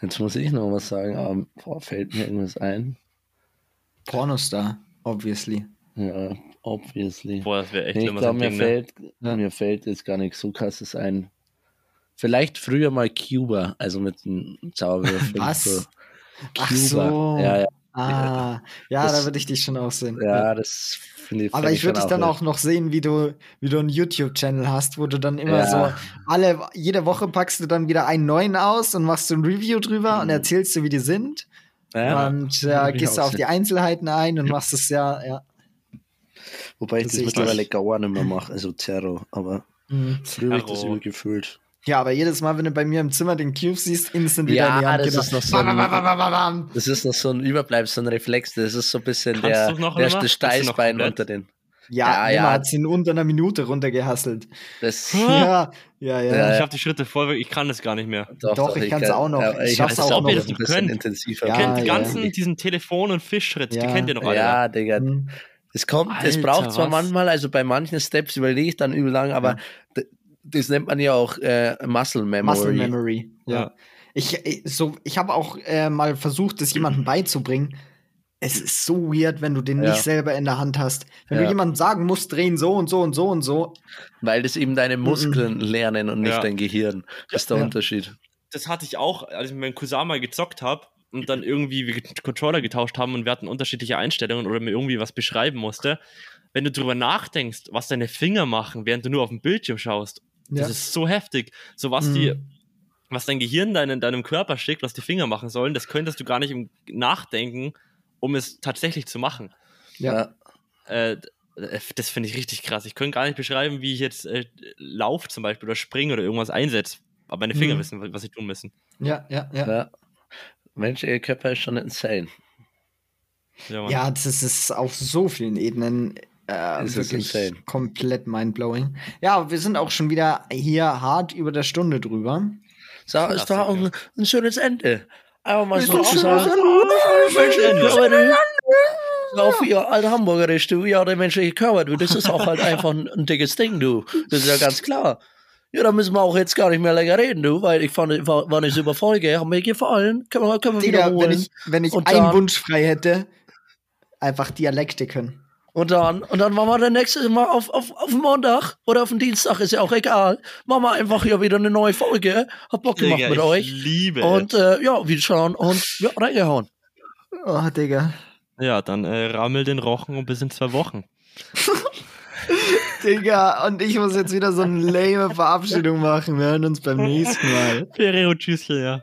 Jetzt muss ich noch was sagen, aber boah, fällt mir irgendwas ein. Pornostar, obviously. Ja, obviously. Boah, das wäre echt Nee, ich immer glaube, so mir, Ding, ne? fällt, Ja. mir fällt jetzt gar nichts so krasses ein. Vielleicht früher mal Cuba, also mit einem Zauberwürfel. Was? So. Ach Cuba. so. Ja, ja, Ah, ja, Das- da würde ich dich schon auch sehen. ja, das finde ich. Aber ich würde dich dann auch noch sehen, wie du, wie du einen YouTube-Channel hast, wo du dann immer Ja. so alle, jede Woche packst du dann wieder einen neuen aus und machst so ein Review drüber und erzählst du, wie die sind. Ja, und äh, gehst du auf die sehen. Einzelheiten ein und machst es ja, ja. Wobei ich das das, ich mittlerweile gar nicht mehr mache, also Terror. Aber Mhm. früher habe ich das gefühlt. Ja, aber jedes Mal, wenn du bei mir im Zimmer den Cube siehst, instant wieder Ja, in die Hand das ist noch so ein-. Das ist noch so ein Überbleibsel, so ein Reflex. Das ist so ein bisschen Kannst der, noch der, noch Steißbein unter den. Ja, Ja, ja, hat sie in unter einer Minute runtergehasselt. Das, Ja, ja, ja. Ja, Ich habe die Schritte voll, ich kann das gar nicht mehr. Doch, ich kann's kann- auch noch. Ja, Ich ich schaff's auch auch noch. noch Das ein bisschen können. intensiver. Ja, Ihr kennt die ja. ganzen, diesen Telefon- und Fischschritt, die Ja. kennt ihr noch alle. Ja, Digga. Mhm. Es kommt, es Alter, braucht zwar was? manchmal, also bei manchen Steps überlege ich dann übel lang, aber d- das nennt man ja auch äh, Muscle Memory. Muscle Memory. Ja. Ja. Ich, ich- so, ich habe auch äh, mal versucht, das jemandem beizubringen. Es ist so weird, wenn du den Ja. nicht selber in der Hand hast. Wenn Ja. du jemandem sagen musst, drehen so und so und so und so. Weil das eben deine Muskeln lernen und nicht Ja. dein Gehirn. Das ist der Ja. Unterschied. Das hatte ich auch, als ich mit meinem Cousin mal gezockt habe und dann irgendwie wir Controller getauscht haben und wir hatten unterschiedliche Einstellungen oder mir irgendwie was beschreiben musste. Wenn du drüber nachdenkst, was deine Finger machen, während du nur auf den Bildschirm schaust, das Ja. ist so heftig. So was Mhm. die, was dein Gehirn deinen, deinem Körper schickt, was die Finger machen sollen, das könntest du gar nicht im Nachdenken, um es tatsächlich zu machen. Ja. Äh, äh, das finde ich richtig krass. Ich könnte gar nicht beschreiben, wie ich jetzt äh, laufe zum Beispiel oder springe oder irgendwas einsetze. Aber meine Finger Mhm. wissen, was sie tun müssen. Ja, ja, ja. Ja. Mensch, ihr Körper ist schon insane. Ja. Ja, das ist auf so vielen Ebenen äh, ist wirklich insane. komplett mindblowing. Ja, wir sind auch schon wieder hier hart über der Stunde drüber. So, es war auch ein, ein schönes Ende. Aber mal Ist so doch zu schon sagen. was Mensch, aber du, auf ihr alte Hamburgerisch, du, ja, der menschliche Körper, du, das ist auch halt einfach ein, ein dickes Ding, du. Das ist ja ganz klar. Ja, da müssen wir auch jetzt gar nicht mehr länger reden, du, weil ich fand, war, war eine super Folge, hat mir gefallen. Können wir, können wir Digga, wiederholen. wenn ich, wenn ich Und einen dann- Wunsch frei hätte, einfach Dialekte können. Und dann, und dann machen wir dann nächstes Mal auf, auf, auf Montag oder auf den Dienstag, ist ja auch egal. Machen wir einfach hier wieder eine neue Folge. Hab Bock gemacht Digga, mit ich euch. liebe Und äh, ja, wieder schauen und ja, reingehauen. Oh, Digga. Ja, dann äh, rammel den Rochen und bis in zwei Wochen. Digga, und ich muss jetzt wieder so eine lame Verabschiedung machen. Wir hören uns beim nächsten Mal. Ferrero, tschüsschen, ja.